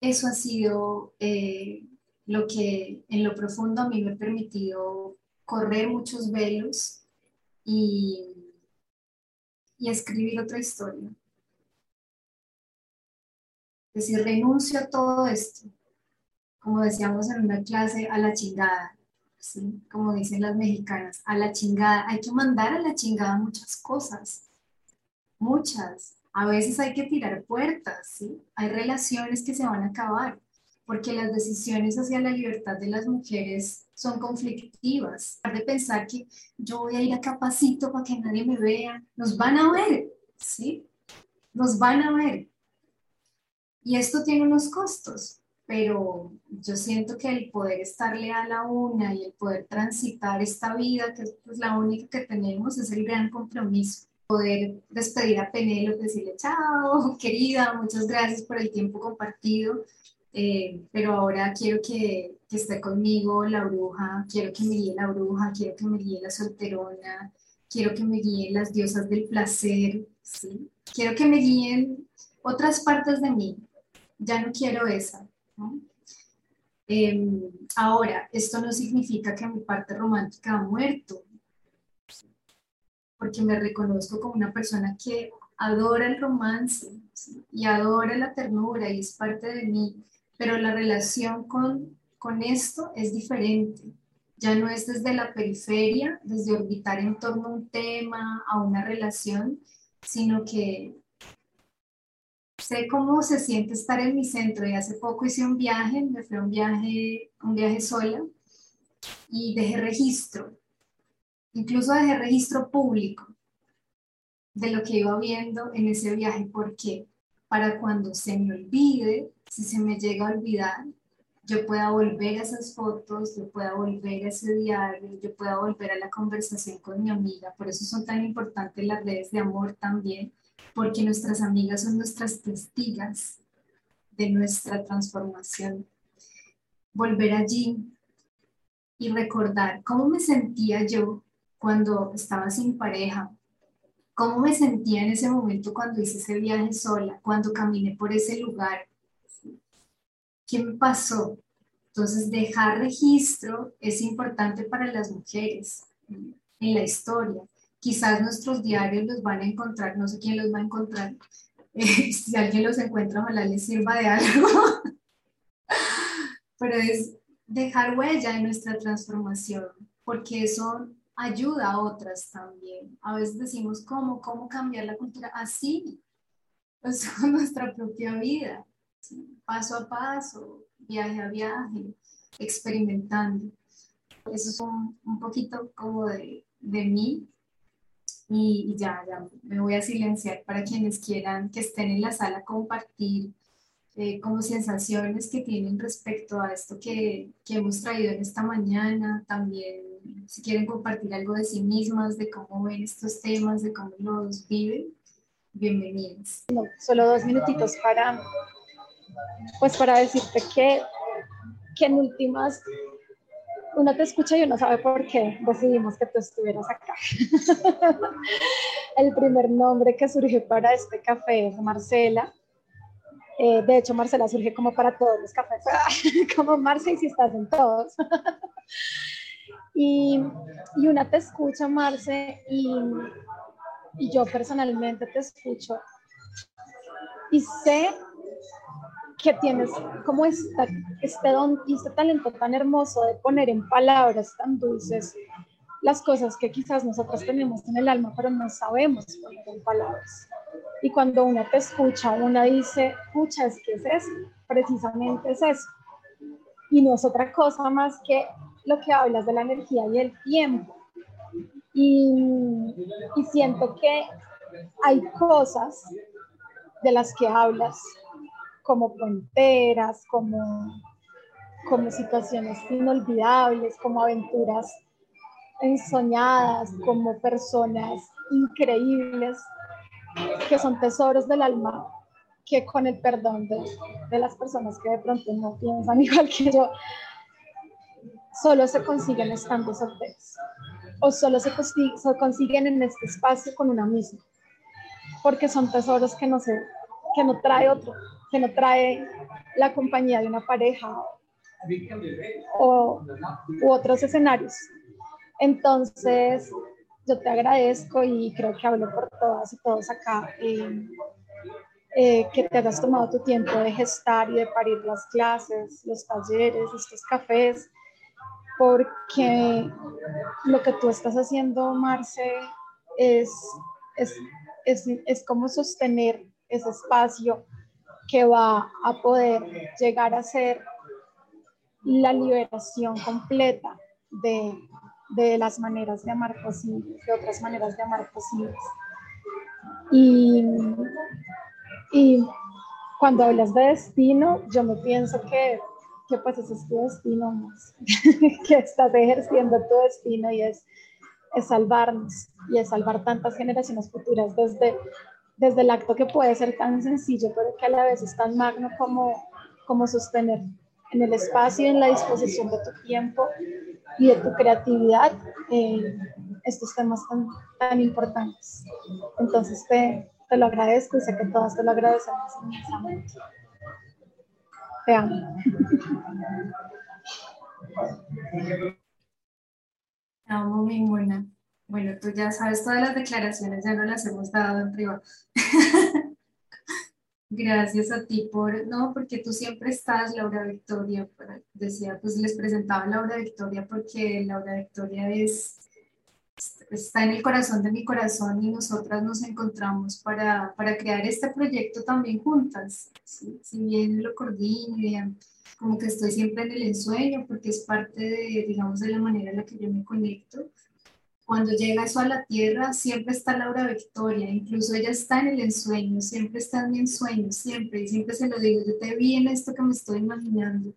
Speaker 2: Eso ha sido eh, lo que en lo profundo a mí me ha permitido correr muchos velos y, y escribir otra historia. Decir, renuncio a todo esto, como decíamos en una clase, a la chingada, ¿sí? como dicen las mexicanas, a la chingada. Hay que mandar a la chingada muchas cosas, muchas. A veces hay que tirar puertas, ¿sí? hay relaciones que se van a acabar, porque las decisiones hacia la libertad de las mujeres son conflictivas. De pensar que yo voy a ir a capacito para que nadie me vea, nos van a ver, ¿sí? Nos van a ver. Y esto tiene unos costos, pero yo siento que el poder estar leal a una y el poder transitar esta vida, que es pues, la única que tenemos, es el gran compromiso. Poder despedir a Penélope, decirle chao, [laughs] querida, muchas gracias por el tiempo compartido, eh, pero ahora quiero que, esté conmigo la bruja, quiero que me guíe la bruja, quiero que me guíe la solterona, quiero que me guíen las diosas del placer, ¿sí? quiero que me guíen otras partes de mí, ya no quiero esa. Em, ahora, esto no significa que mi parte romántica ha muerto, porque me reconozco como una persona que adora el romance y adora la ternura y es parte de mí, pero la relación con, con esto es diferente. Ya no es desde la periferia, desde orbitar en torno a un tema, a una relación, sino que sé cómo se siente estar en mi centro y hace poco hice un viaje, me fui a un viaje, un viaje sola y dejé registro, incluso dejé registro público de lo que iba viendo en ese viaje. ¿Por qué? Para cuando se me olvide, si se me llega a olvidar, yo pueda volver a esas fotos, yo pueda volver a ese diario, yo pueda volver a la conversación con mi amiga. Por eso son tan importantes las redes de amor también, porque nuestras amigas son nuestras testigas de nuestra transformación. Volver allí y recordar cómo me sentía yo cuando estaba sin pareja, cómo me sentía en ese momento cuando hice ese viaje sola, cuando caminé por ese lugar, ¿Qué me pasó? Entonces, dejar registro es importante para las mujeres en la historia. Quizás nuestros diarios los van a encontrar, no sé quién los va a encontrar. [laughs] si alguien los encuentra, ojalá les sirva de algo. [laughs] Pero es dejar huella en nuestra transformación, porque eso ayuda a otras también. A veces decimos, ¿cómo? ¿Cómo cambiar la cultura? Así, [laughs] pues con nuestra propia vida paso a paso, viaje a viaje, experimentando. Eso es un, un poquito como de, de mí y, ya, ya me voy a silenciar para quienes quieran que estén en la sala compartir eh, como sensaciones que tienen respecto a esto que, que, hemos traído en esta mañana, también si quieren compartir algo de sí mismas, de cómo ven estos temas, de cómo los viven, bienvenidos.
Speaker 4: solo dos minutitos para pues para decirte que, que en últimas uno te escucha y uno sabe por qué decidimos que tú estuvieras acá. [laughs] el primer nombre que surge para este café es Marcela. Eh, de hecho, Marcela surge como para todos los cafés, [laughs] como Marce y si estás en todos. [laughs] y, y, una te escucha, Marce, y, y yo personalmente te escucho. Y sé que tienes como esta, este don y este talento tan hermoso de poner en palabras tan dulces las cosas que quizás nosotros tenemos en el alma, pero no sabemos poner en palabras. Y cuando una te escucha, una dice, escucha, es que es eso, precisamente es eso. Y no es otra cosa más que lo que hablas de la energía y el tiempo. Y, y siento que hay cosas de las que hablas como fronteras, como, como situaciones inolvidables, como aventuras ensoñadas, como personas increíbles, que son tesoros del alma, que con el perdón de, de las personas que de pronto no piensan [laughs] igual que yo, solo se consiguen estando solteros o solo se consiguen en este espacio con una misma, porque son tesoros que no, se, que no trae otro, que no trae la compañía de una pareja o u otros escenarios. Entonces, yo te agradezco y creo que hablo por todas y todos acá, eh, eh, que te hayas tomado tu tiempo de gestar y de parir las clases, los talleres, estos cafés, porque lo que tú estás haciendo, Marce, es, es, es, es como sostener ese espacio que va a poder llegar a ser la liberación completa de, de las maneras de amar posibles, de otras maneras de amar posibles. Y, y cuando hablas de destino, yo me pienso que, que pues ese es tu destino [laughs] que estás ejerciendo tu destino y es salvarnos y es salvar tantas generaciones futuras desde desde el acto que puede ser tan sencillo, pero que a la vez es tan magno como, como sostener en el espacio y en la disposición de tu tiempo y de tu creatividad eh, estos temas tan, tan importantes. Entonces te, te, lo agradezco y sé que todas te lo agradecemos inmensamente. Te amo.
Speaker 2: Te amo, mi buena. Bueno, tú ya sabes todas las declaraciones, ya no las hemos dado en privado. [laughs] Gracias a ti por, no, porque tú siempre estás, Laura Victoria, decía, pues les presentaba Laura Victoria porque Laura Victoria es, está en el corazón de mi corazón y nosotras nos encontramos para, para crear este proyecto también juntas. Si bien lo coordino como que estoy siempre en el ensueño porque es parte de, digamos, de la manera en la que yo me conecto. Cuando llega eso a la tierra, siempre está Laura Victoria, incluso ella está en el ensueño, siempre está en mi ensueño, siempre, y siempre se lo digo, yo te vi en esto que me estoy imaginando,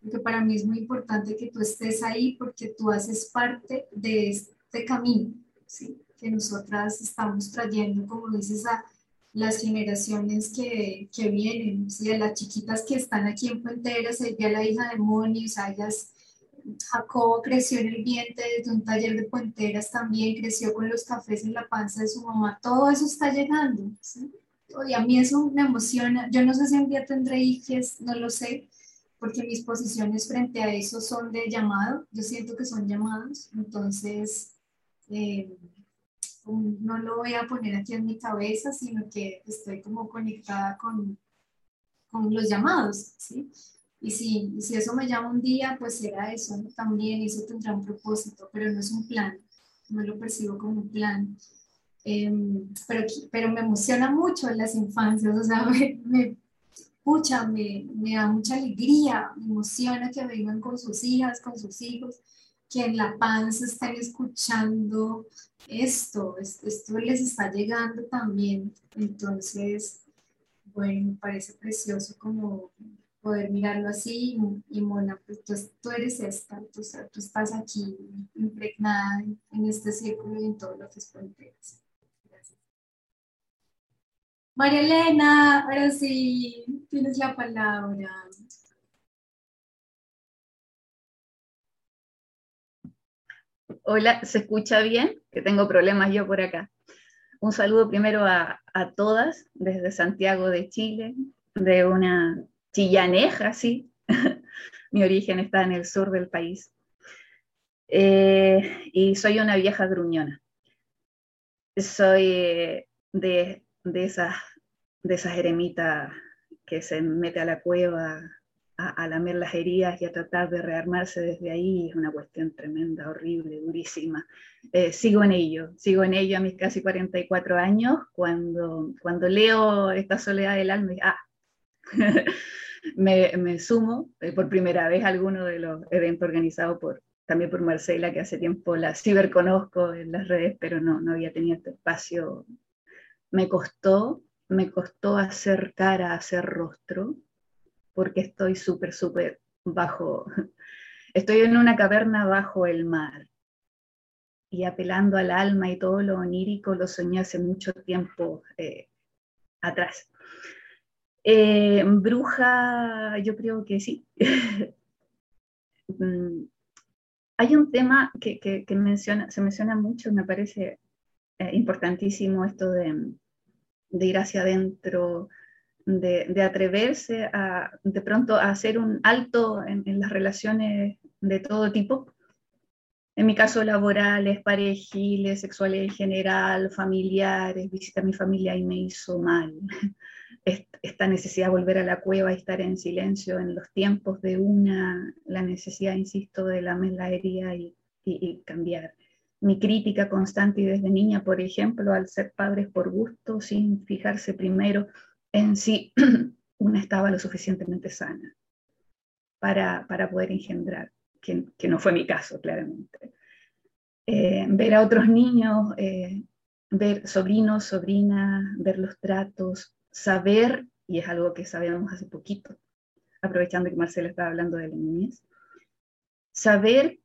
Speaker 2: porque para mí es muy importante que tú estés ahí porque tú haces parte de este camino, ¿sí? que nosotras estamos trayendo, como dices, a las generaciones que, que vienen, ¿sí? a las chiquitas que están aquí en Puenteras, ella la hija de Moni, o sea, ellas, Jacobo creció en el vientre desde un taller de Puenteras también, creció con los cafés en la panza de su mamá, todo eso está llegando. Y a mí eso me emociona, yo no sé si un día tendré hijos, no lo sé, porque mis posiciones frente a eso son de llamado, yo siento que son llamados, entonces... Eh, no lo voy a poner aquí en mi cabeza, sino que estoy como conectada con, con los llamados, ¿sí? Y si, si eso me llama un día, pues será eso también, eso tendrá un propósito, pero no es un plan, no lo percibo como un plan. Em, pero, pero me emociona mucho en las infancias, o sea, [laughs] me, me, me, me da mucha alegría, me emociona que vengan con sus hijas, con sus hijos, que en La Panza están escuchando esto, esto les está llegando también. Entonces, bueno, me parece precioso como poder mirarlo así y, Mona, pues tú, eres esta, tú, tú, estás aquí impregnada en, este círculo y en todo lo que es fronteras. María Elena, ahora sí, tienes la palabra.
Speaker 6: Hola, ¿se escucha bien? Que tengo problemas yo por acá. Un saludo primero a, todas desde Santiago de Chile, de una chillaneja, sí. [laughs] Mi origen está en el sur del país. Eh, y soy una vieja gruñona. Soy de, de esas, de esas eremitas que se mete a la cueva a, lamer las heridas y a tratar de rearmarse desde ahí es una cuestión tremenda, horrible, durísima. Eh, sigo en ello, sigo en ello a mis casi 44 años, cuando, cuando leo esta soledad del alma, ah, [laughs] me, sumo eh, por primera vez a alguno de los eventos organizados por, también por Marcela, que hace tiempo la ciberconozco en las redes, pero no, no había tenido este espacio. Me costó, me costó hacer cara, hacer rostro, porque estoy súper, súper bajo, [laughs] estoy en una caverna bajo el mar y apelando al alma y todo lo onírico lo soñé hace mucho tiempo eh, atrás. Eh, bruja, yo creo que sí. [laughs] Mm, hay un tema que, menciona, se menciona mucho, me parece eh, importantísimo esto de, de, ir hacia adentro, de, atreverse a de pronto a hacer un alto en, las relaciones de todo tipo. En mi caso, laborales, parejiles, sexuales en general, familiares, visita a mi familia y me hizo mal. [laughs] Esta necesidad de volver a la cueva y estar en silencio en los tiempos de una, la necesidad, insisto, de la meladería y, cambiar mi crítica constante y desde niña, por ejemplo, al ser padres por gusto, sin fijarse primero en sí [clears throat] una estaba lo suficientemente sana para, para poder engendrar, que, que, no fue mi caso, claramente. Eh, ver a otros niños, eh, ver sobrinos, sobrinas, ver los tratos, saber, y es algo que sabíamos hace poquito, aprovechando que Marcela estaba hablando de la niñez, saber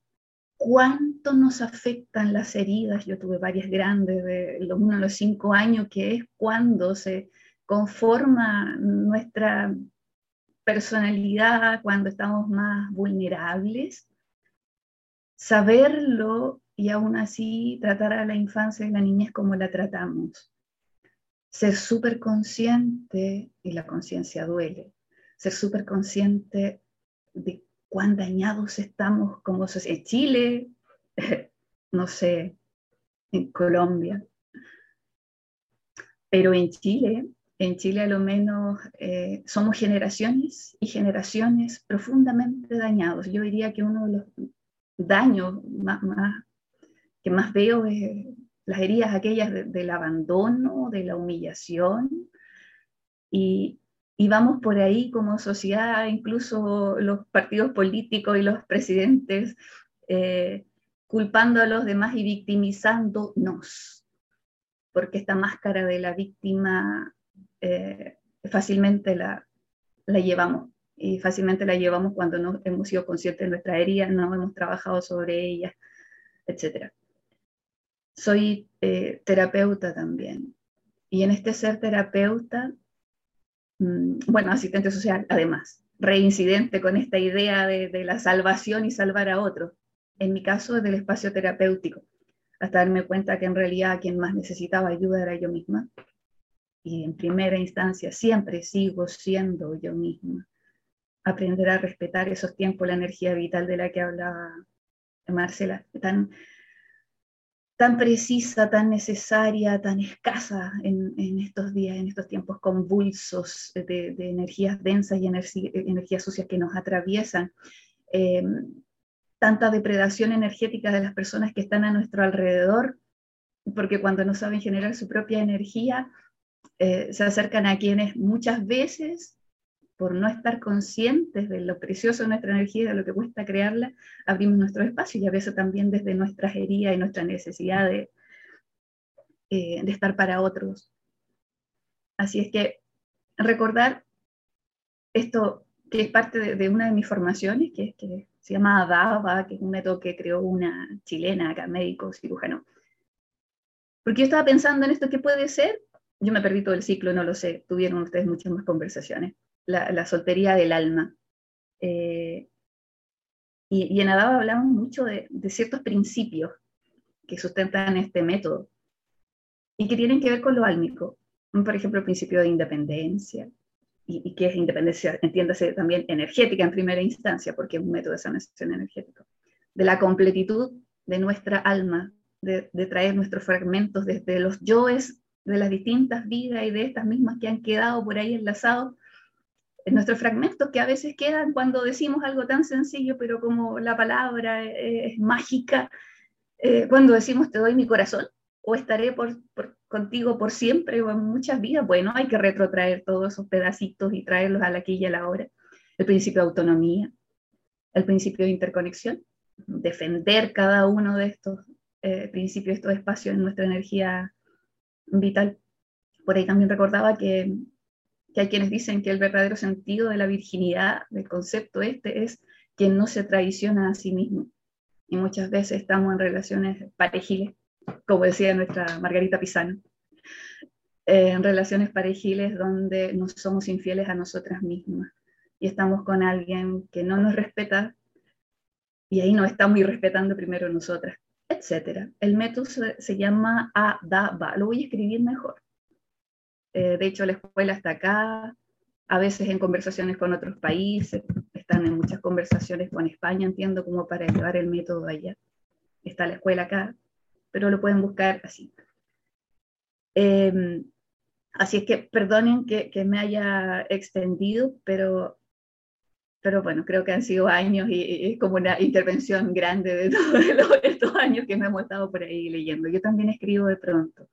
Speaker 6: cuánto nos afectan las heridas. Yo tuve varias grandes, de los uno a los cinco años, que es cuando se conforma nuestra personalidad cuando estamos más vulnerables, saberlo y aún así tratar a la infancia y la niñez como la tratamos. Ser súper consciente, y la conciencia duele, ser súper consciente de cuán dañados estamos como sociedad. En Chile, [laughs] no sé, en Colombia, pero en Chile en Chile a lo menos eh, somos generaciones y generaciones profundamente dañados. Yo diría que uno de los daños más, que más veo es las heridas aquellas del abandono, de la humillación, y, y vamos por ahí como sociedad, incluso los partidos políticos y los presidentes, eh, culpando a los demás y victimizándonos, porque esta máscara de la víctima eh, fácilmente la, la llevamos y fácilmente la llevamos cuando no hemos sido conscientes de nuestra herida, no hemos trabajado sobre ella, etc. Soy eh, terapeuta también. Y en este ser terapeuta Mm, bueno, asistente social, además, reincidente con esta idea de, la salvación y salvar a otros. En mi caso, del espacio terapéutico, hasta darme cuenta que en realidad quien más necesitaba ayuda era yo misma. Y en primera instancia siempre sigo siendo yo misma. Aprender a respetar esos tiempos, la energía vital de la que hablaba Marcela, tan, tan precisa, tan necesaria, tan escasa en, estos días, en estos tiempos convulsos de, energías densas y energías sucias que nos atraviesan. Em, tanta depredación energética de las personas que están a nuestro alrededor, porque cuando no saben generar su propia energía, eh, se acercan a quienes muchas veces por no estar conscientes de lo precioso de nuestra energía de lo que cuesta crearla, abrimos nuestro espacio y a veces también desde nuestras heridas y nuestra necesidad de, eh, de estar para otros. Así es que recordar esto que es parte de, una de mis formaciones, que, que se llama ADAVA, que es un método que creó una chilena, acá, médico, cirujano. Porque yo estaba pensando en esto, ¿qué puede ser? Yo me perdí todo el ciclo, no lo sé, tuvieron ustedes muchas más conversaciones la, soltería del alma. Eh, y, en Adaba hablamos mucho de, ciertos principios que sustentan este método y que tienen que ver con lo álmico. Por ejemplo, el principio de independencia. ¿Y, qué es independencia? Entiéndase también energética en primera instancia, porque es un método de sanación energética. De la completitud de nuestra alma, de, de traer nuestros fragmentos desde los yoes de las distintas vidas y de estas mismas que han quedado por ahí enlazados nuestros fragmentos que a veces quedan cuando decimos algo tan sencillo, pero como la palabra es, mágica, eh, cuando decimos te doy mi corazón o estaré por, contigo por siempre o en muchas vidas, bueno, hay que retrotraer todos esos pedacitos y traerlos a la aquí y a la hora. El principio de autonomía, el principio de interconexión, defender cada uno de estos eh, principios, estos espacios en nuestra energía vital. Por ahí también recordaba que que hay quienes dicen que el verdadero sentido de la virginidad, del concepto este, es quien no se traiciona a sí mismo. Y muchas veces estamos en relaciones parejiles, como decía nuestra Margarita Pisano, eh, en relaciones parejiles donde no somos infieles a nosotras mismas y estamos con alguien que no nos respeta y ahí nos estamos irrespetando primero nosotras, etc. El método se, se llama ADABA, lo voy a escribir mejor. Eh, de hecho, la escuela está acá, a veces en conversaciones con otros países, están en muchas conversaciones con España, entiendo, como para llevar el método allá. Está la escuela acá, pero lo pueden buscar así. Em, así es que perdonen que, me haya extendido, pero, pero bueno, creo que han sido años y, es como una intervención grande de [laughs] todos estos años que me hemos estado por ahí leyendo. Yo también escribo de pronto.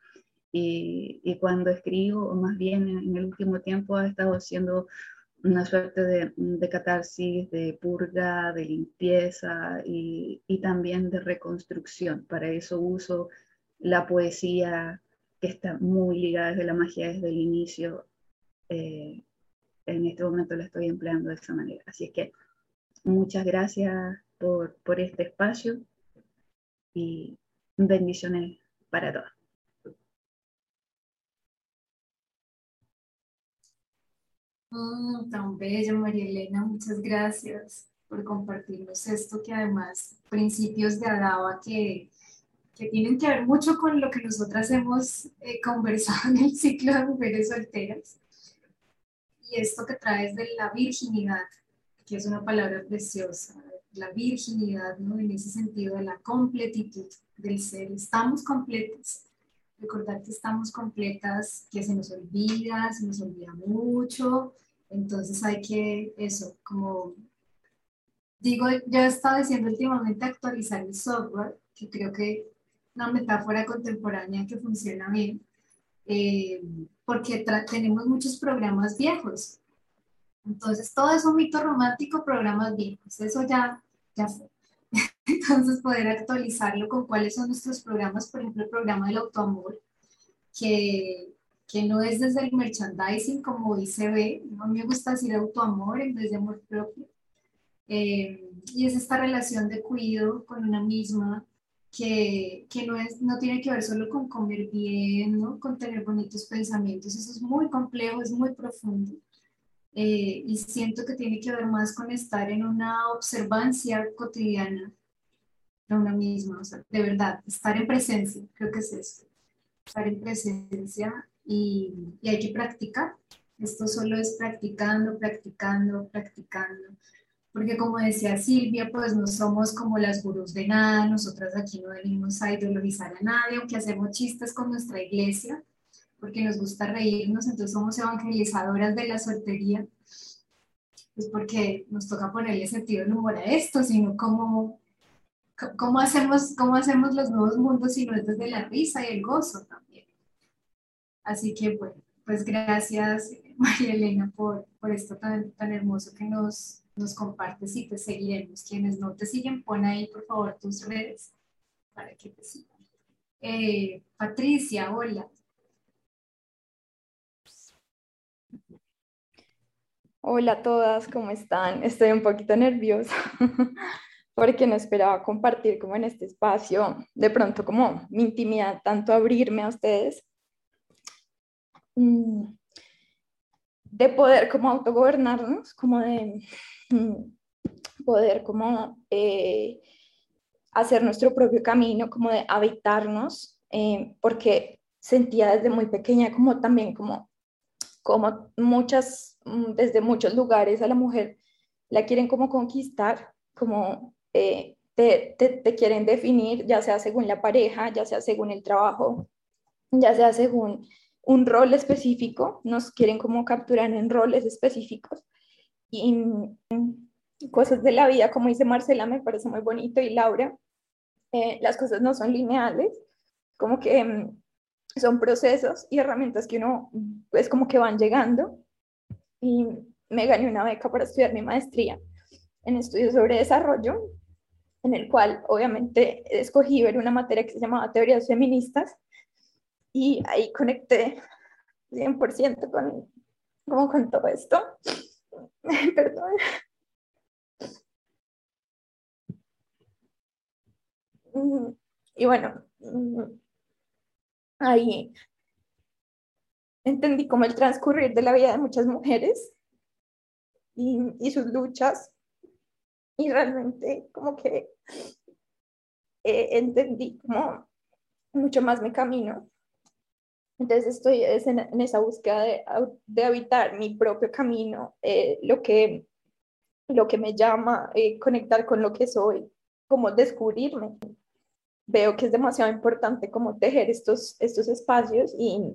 Speaker 6: Y, cuando escribo, o más bien en, el último tiempo, ha estado haciendo una suerte de, catarsis, de purga, de limpieza y, y, también de reconstrucción. Para eso uso la poesía que está muy ligada desde la magia desde el inicio. Eh, en este momento la estoy empleando de esa manera. Así es que muchas gracias por, por este espacio y bendiciones para todos.
Speaker 2: Mm, tan bella, María Elena, muchas gracias por compartirnos esto, que además, principios de Adaba que, que tienen que ver mucho con lo que nosotras hemos eh, [laughs] conversado en el ciclo de mujeres solteras. Y esto que traes de la virginidad, que es una palabra preciosa, la virginidad, ¿no? En ese sentido de la completitud del ser. Estamos completos recordar que estamos completas, que se nos olvida, se nos olvida mucho, entonces hay que, eso, como digo, yo he estado diciendo últimamente actualizar el software, que creo que una metáfora contemporánea que funciona bien, eh, porque tenemos muchos programas viejos. Entonces, todo es un mito romántico, programas viejos, eso ya, ya fue. Entonces, poder actualizarlo con cuáles son nuestros programas, por ejemplo, el programa del autoamor, que, que no es desde el merchandising como dice ve, no me gusta decir autoamor en vez de amor propio. Eh, y es esta relación de cuidado con una misma que, que, no, es, no tiene que ver solo con comer bien, ¿no? con tener bonitos pensamientos, eso es muy complejo, es muy profundo. Eh, y siento que tiene que ver más con estar en una observancia cotidiana de una misma, o sea, de verdad, estar en presencia, creo que es eso, estar en presencia y, y hay que practicar. Esto solo es practicando, practicando, practicando porque como decía Silvia, pues no somos como las gurús de nada, nosotras aquí no venimos a ideologizar a nadie, aunque hacemos chistes con nuestra iglesia, porque nos gusta reírnos, entonces somos evangelizadoras de la soltería, pues porque nos toca ponerle sentido del humor a esto, sino como cómo hacemos, cómo hacemos los nuevos mundos si no es desde la risa y el gozo también. Así que bueno, pues gracias [laughs] María Elena por, por esto tan, tan hermoso que nos, nos compartes y te seguiremos. Quienes no te siguen, pon ahí por favor tus redes para que te sigan. Eh, Patricia, hola.
Speaker 7: Hola a todas, ¿cómo están? Estoy un poquito nerviosa [laughs] porque no esperaba compartir como en este espacio, de pronto como mi intimidad, tanto abrirme a ustedes. Mm, de poder como autogobernarnos, como de mm, poder como eh, hacer nuestro propio camino, como de habitarnos, eh, porque sentía desde muy pequeña como también como, como muchas, mm, desde muchos lugares a la mujer la quieren como conquistar, como eh, te, te, te quieren definir, ya sea según la pareja, ya sea según el trabajo, ya sea según un rol específico, nos quieren como capturar en roles específicos. Y cosas de la vida, como dice Marcela, me parece muy bonito, y Laura, eh, las cosas no son lineales, como que mm, son procesos y herramientas que uno es pues, como que van llegando. Y me gané una beca para estudiar mi maestría en estudios sobre desarrollo, en el cual obviamente escogí ver una materia que se llamaba teorías feministas y ahí conecté 100% con, como con todo esto. [laughs] Perdón. Mm, y bueno, mm, ahí entendí como el transcurrir de la vida de muchas mujeres y, y sus luchas y realmente como que eh, entendí como mucho más mi camino entonces estoy en, esa búsqueda de, habitar mi propio camino, eh, lo, que, lo que me llama, eh, conectar con lo que soy, como descubrirme. Veo que es demasiado importante como tejer estos, estos espacios y,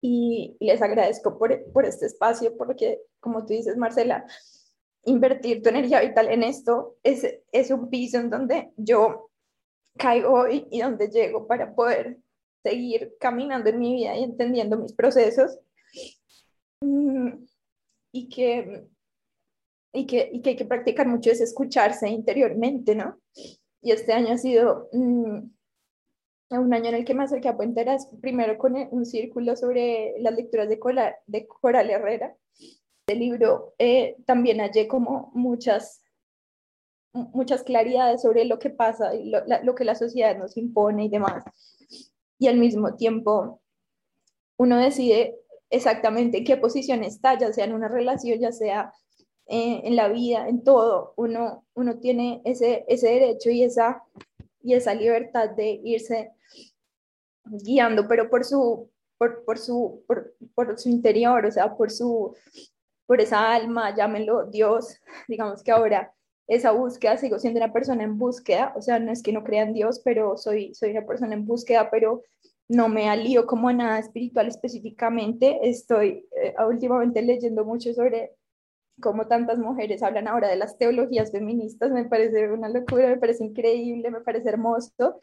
Speaker 7: y les agradezco por, por este espacio, porque como tú dices, Marcela, invertir tu energía vital en esto es, es un piso en donde yo caigo y, y donde llego para poder seguir caminando en mi vida y entendiendo mis procesos. Mm, y que, y que, y que hay que practicar mucho es escucharse interiormente, ¿no? Y este año ha sido mm, un año en el que me acerqué a Puenteras, primero con un círculo sobre las lecturas de Coral, de Coral Herrera. Este libro eh, también hallé como muchas muchas claridades sobre lo que pasa y lo, lo que la sociedad nos impone y demás. Y al mismo tiempo uno decide exactamente en qué posición está, ya sea en una relación, ya sea eh, en la vida, en todo, uno, uno tiene ese, ese derecho y esa, y esa libertad de irse guiando, pero por su, por, por su, por, por, su interior, o sea, por, su, por esa alma, llámenlo Dios, [laughs] digamos que ahora esa búsqueda, sigo siendo una persona en búsqueda, o sea, no es que no crea en Dios, pero soy, soy una persona en búsqueda, pero no me alío como a nada espiritual específicamente. Estoy eh, últimamente leyendo mucho sobre cómo tantas mujeres hablan ahora de las teologías feministas, me parece una locura, me parece increíble, me parece hermoso.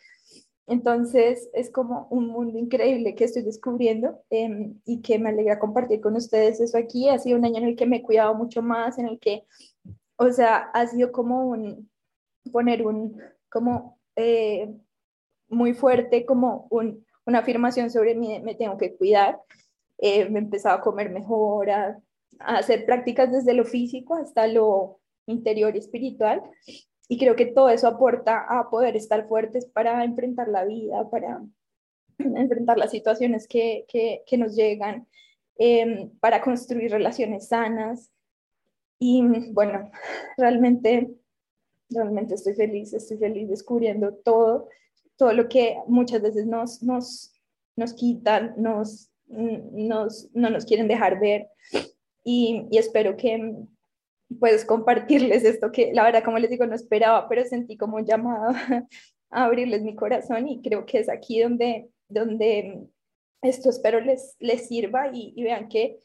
Speaker 7: Entonces es como un mundo increíble que estoy descubriendo em, y que me alegra compartir con ustedes eso aquí. Ha sido un año en el que me he cuidado mucho más, en el que, o sea, ha sido como un, poner un, como eh, muy fuerte, como un, una afirmación sobre mí, me tengo que cuidar. Eh, me he empezado a comer mejor, a, a hacer prácticas desde lo físico hasta lo interior y espiritual. Y creo que todo eso aporta a poder estar fuertes para enfrentar la vida, para [clears throat] enfrentar las situaciones que, que, que nos llegan, eh, para construir relaciones sanas. Y bueno, [laughs] realmente, realmente estoy feliz, estoy feliz descubriendo todo, todo lo que muchas veces nos, nos, nos quitan, nos, nos, no nos quieren dejar ver. Y, y espero que, pues compartirles esto que la verdad, como les digo, no esperaba, pero sentí como llamado [laughs] a abrirles mi corazón y creo que es aquí donde, donde esto espero les, les sirva y, vean que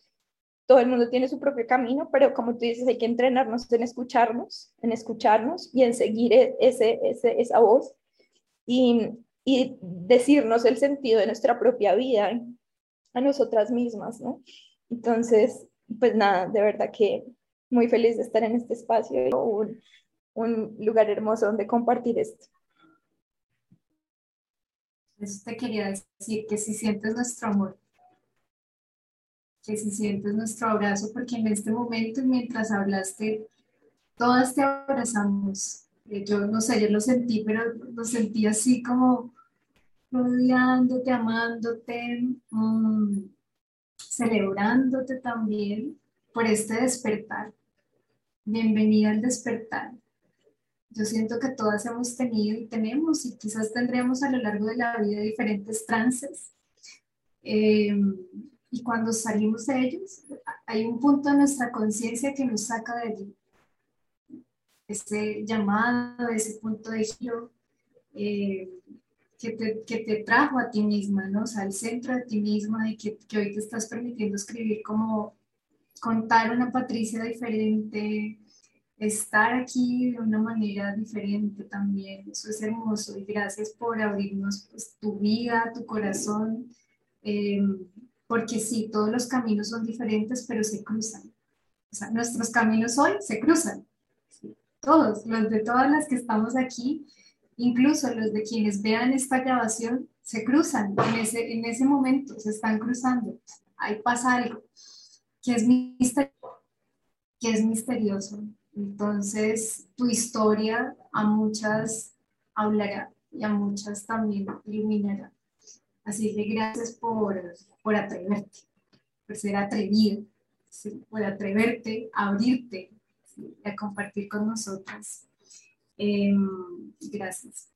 Speaker 7: todo el mundo tiene su propio camino, pero como tú dices, hay que entrenarnos en escucharnos, en escucharnos y en seguir e, ese, ese, esa voz y, y decirnos el sentido de nuestra propia vida a nosotras mismas, ¿no? Entonces, pues nada, de verdad que muy feliz de estar en este espacio, un, lugar hermoso donde compartir esto.
Speaker 2: Eso te quería decir, que si sientes nuestro amor, que si sientes nuestro abrazo, porque en este momento, mientras hablaste, todas te abrazamos. Eh, yo no sé, yo lo sentí, pero lo sentí así como rodeándote, amándote, mm, celebrándote también por este despertar. Bienvenida al despertar. Yo siento que todas hemos tenido y tenemos y quizás tendremos a lo largo de la vida diferentes trances. Eh, y cuando salimos de ellos, hay un punto de nuestra conciencia que nos saca de allí. Ese llamado, ese punto de giro eh, que, te, que, te, trajo a ti misma, ¿no? O sea, al centro de ti misma y que, que hoy te estás permitiendo escribir como contar una Patricia diferente, estar aquí de una manera diferente también. Eso es hermoso y gracias por abrirnos pues, tu vida, tu corazón, eh, porque sí, todos los caminos son diferentes, pero se cruzan. O sea, nuestros caminos hoy se cruzan. Todos, los de todas las que estamos aquí, incluso los de quienes vean esta grabación, se cruzan en ese, en ese momento, se están cruzando. Ahí pasa algo que es, que es misterioso. Entonces, tu historia a muchas hablará y a muchas también iluminará. Así que gracias por, por atreverte, por ser atrevido, por atreverte a abrirte, a compartir con nosotras. Em, gracias.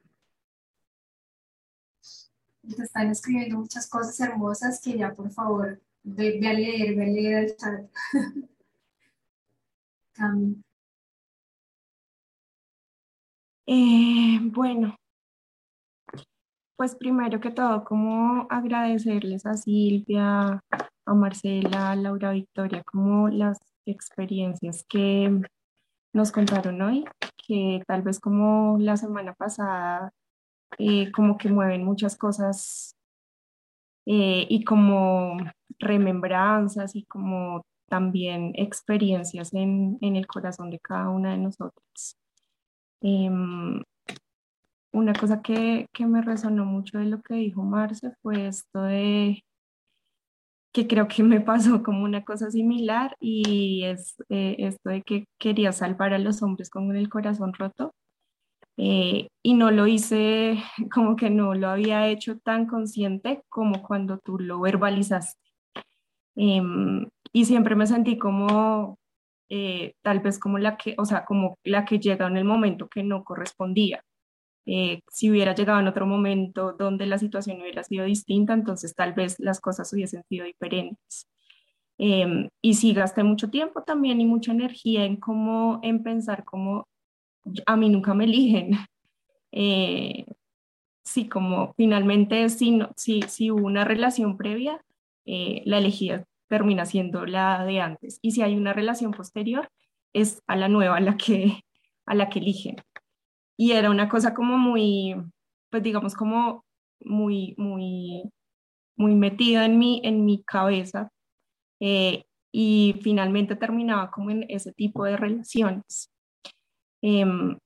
Speaker 2: Te están escribiendo muchas cosas hermosas que ya por favor Ve, a leer, ve a leer el chat. [laughs]
Speaker 8: eh, bueno, pues primero que todo, como agradecerles a Silvia, a Marcela, a Laura Victoria, como las experiencias que nos contaron hoy, que tal vez como la semana pasada, eh, como que mueven muchas cosas eh, y como remembranzas y como también experiencias en, en el corazón de cada una de nosotros. Em, una cosa que, que, me resonó mucho de lo que dijo Marce fue esto de que creo que me pasó como una cosa similar y es eh, esto de que quería salvar a los hombres con el corazón roto eh, y no lo hice [laughs] como que no lo había hecho tan consciente como cuando tú lo verbalizaste. Em, y siempre me sentí como eh, tal vez como la que, o sea, como la que llega en el momento que no correspondía. Eh, si hubiera llegado en otro momento donde la situación hubiera sido distinta, entonces tal vez las cosas hubiesen sido diferentes. Em, y sí gasté mucho tiempo también y mucha energía en cómo, en pensar cómo a mí nunca me eligen. [laughs] Eh, sí, como finalmente si, si, si hubo una relación previa, eh, la elegida termina siendo la de antes. Y si hay una relación posterior, es a la nueva a la que, [laughs] a la que eligen. Y era una cosa como muy, pues digamos, como muy, muy, muy metido en mi, en mi cabeza eh, y finalmente terminaba como en ese tipo de relaciones. Em,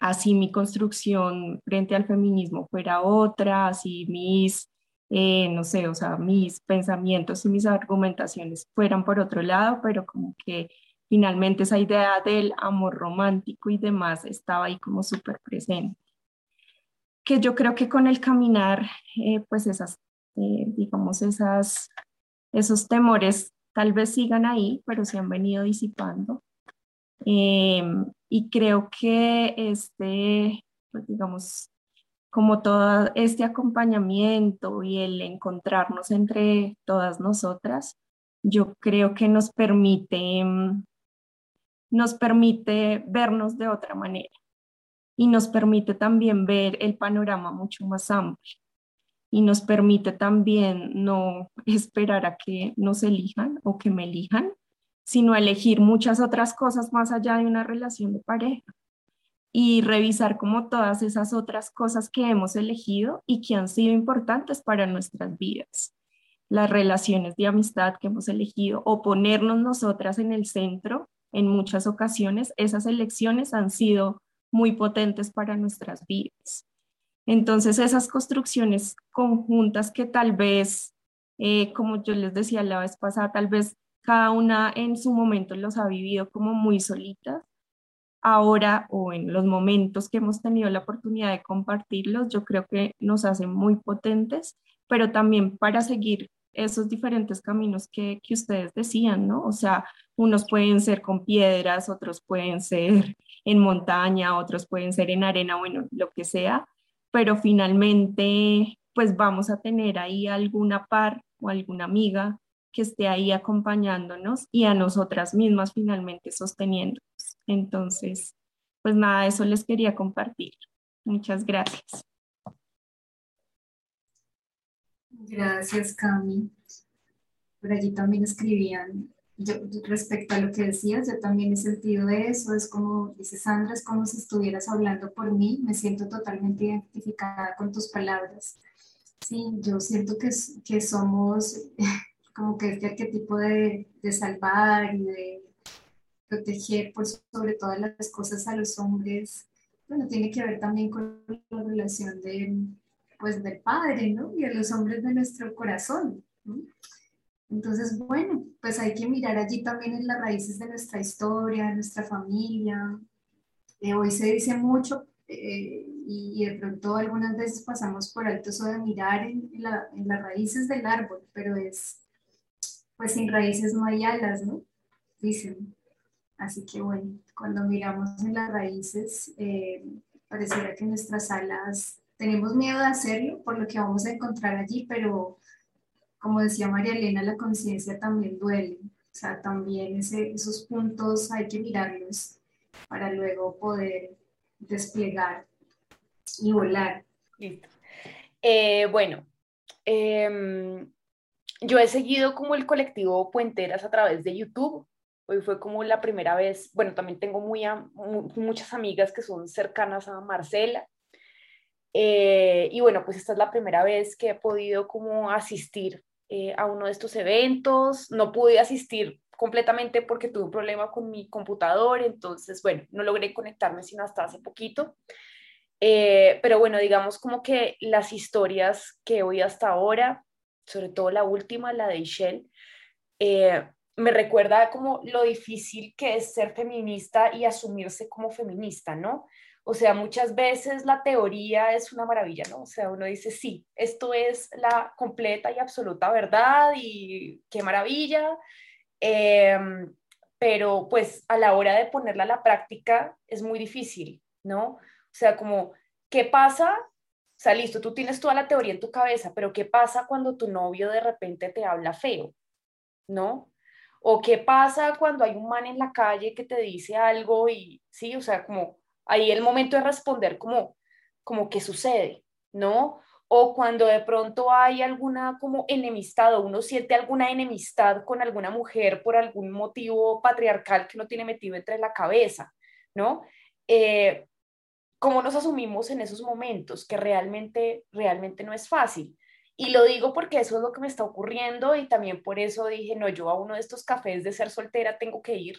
Speaker 8: así mi construcción frente al feminismo fuera otra, así mis, eh, no sé, o sea, mis pensamientos y mis argumentaciones fueran por otro lado, pero como que finalmente esa idea del amor romántico y demás estaba ahí como súper presente. Que yo creo que con el caminar, eh, pues esas, eh, digamos, esas, esos temores tal vez sigan ahí, pero se han venido disipando. Em, y creo que este, pues digamos, como todo este acompañamiento y el encontrarnos entre todas nosotras, yo creo que nos permite, em, nos permite vernos de otra manera y nos permite también ver el panorama mucho más amplio y nos permite también no [laughs] esperar a que nos elijan o que me elijan, sino elegir muchas otras cosas más allá de una relación de pareja y revisar como todas esas otras cosas que hemos elegido y que han sido importantes para nuestras vidas. Las relaciones de amistad que hemos elegido o ponernos nosotras en el centro en muchas ocasiones, esas elecciones han sido muy potentes para nuestras vidas. Entonces, esas construcciones conjuntas que tal vez, eh, como yo les decía la vez pasada, tal vez cada una en su momento los ha vivido como muy solitas. Ahora o en los momentos que hemos tenido la oportunidad de compartirlos, yo creo que nos hacen muy potentes, pero también para seguir esos diferentes caminos que, que ustedes decían, ¿no? O sea, unos pueden ser con piedras, otros pueden ser [laughs] en montaña, otros pueden ser en arena, bueno, lo que sea, pero finalmente pues vamos a tener ahí alguna par o alguna amiga que esté ahí acompañándonos y a nosotras mismas finalmente sosteniéndonos. Entonces, pues nada, eso les quería compartir. Muchas gracias.
Speaker 2: Gracias, Cami. Por allí también escribían, yo, respecto a lo que decías, yo también he sentido eso, es como, dice Sandra, es como si estuvieras hablando por mí, me siento totalmente identificada con tus palabras. Sí, yo siento que, que somos como que este arquetipo de, de salvar y de proteger por sobre todas las cosas a los hombres, bueno, tiene que ver también con la relación de, pues, del Padre, ¿no? Y a los hombres de nuestro corazón. ¿no? Entonces, bueno, pues hay que mirar allí también en las raíces de nuestra historia, de nuestra familia. Eh, hoy se dice mucho eh, y, de pronto algunas veces pasamos por alto eso de mirar en, la, en las raíces del árbol, pero es pues sin raíces no hay alas, ¿no? Dicen. Así que bueno, cuando miramos en las raíces, eh, pareciera que nuestras alas, tenemos miedo de hacerlo por lo que vamos a encontrar allí, pero como decía María Elena, la conciencia también duele. O sea, también esos puntos hay que mirarlos para luego poder desplegar y volar.
Speaker 9: Listo. Eh, bueno, eh, yo he seguido como el colectivo Puenteras a través de YouTube. Hoy fue como la primera vez, bueno, también tengo muy, muchas amigas que son cercanas a Marcela. Eh, y bueno, pues esta es la primera vez que he podido como asistir eh, a uno de estos eventos. No pude asistir completamente porque tuve un problema con mi computador, entonces, bueno, no logré conectarme sino hasta hace poquito. Eh, pero bueno, digamos como que las historias que oído hasta ahora sobre todo la última, la de Ishel, eh, me recuerda como lo difícil que es ser feminista y asumirse como feminista, ¿no? O sea, muchas veces la teoría es una maravilla, ¿no? O sea, uno dice, sí, esto es la completa y absoluta verdad y qué maravilla, em, pero pues a la hora de ponerla a la práctica es muy difícil, ¿no? O sea, como, ¿qué pasa o sea, listo, tú tienes toda la teoría en tu cabeza, pero ¿qué pasa cuando tu novio de repente te habla feo? ¿No? ¿O qué pasa cuando hay un man en la calle que te dice algo y, sí, o sea, como ahí el momento de responder como, como qué sucede, ¿no? O cuando de pronto hay alguna como enemistad o uno siente alguna enemistad con alguna mujer por algún motivo patriarcal que uno tiene metido entre la cabeza, ¿no? Eh, cómo nos asumimos en esos momentos, que realmente, realmente no es fácil. Y lo digo porque eso es lo que me está ocurriendo y también por eso dije, no, yo a uno de estos cafés de ser soltera tengo que ir,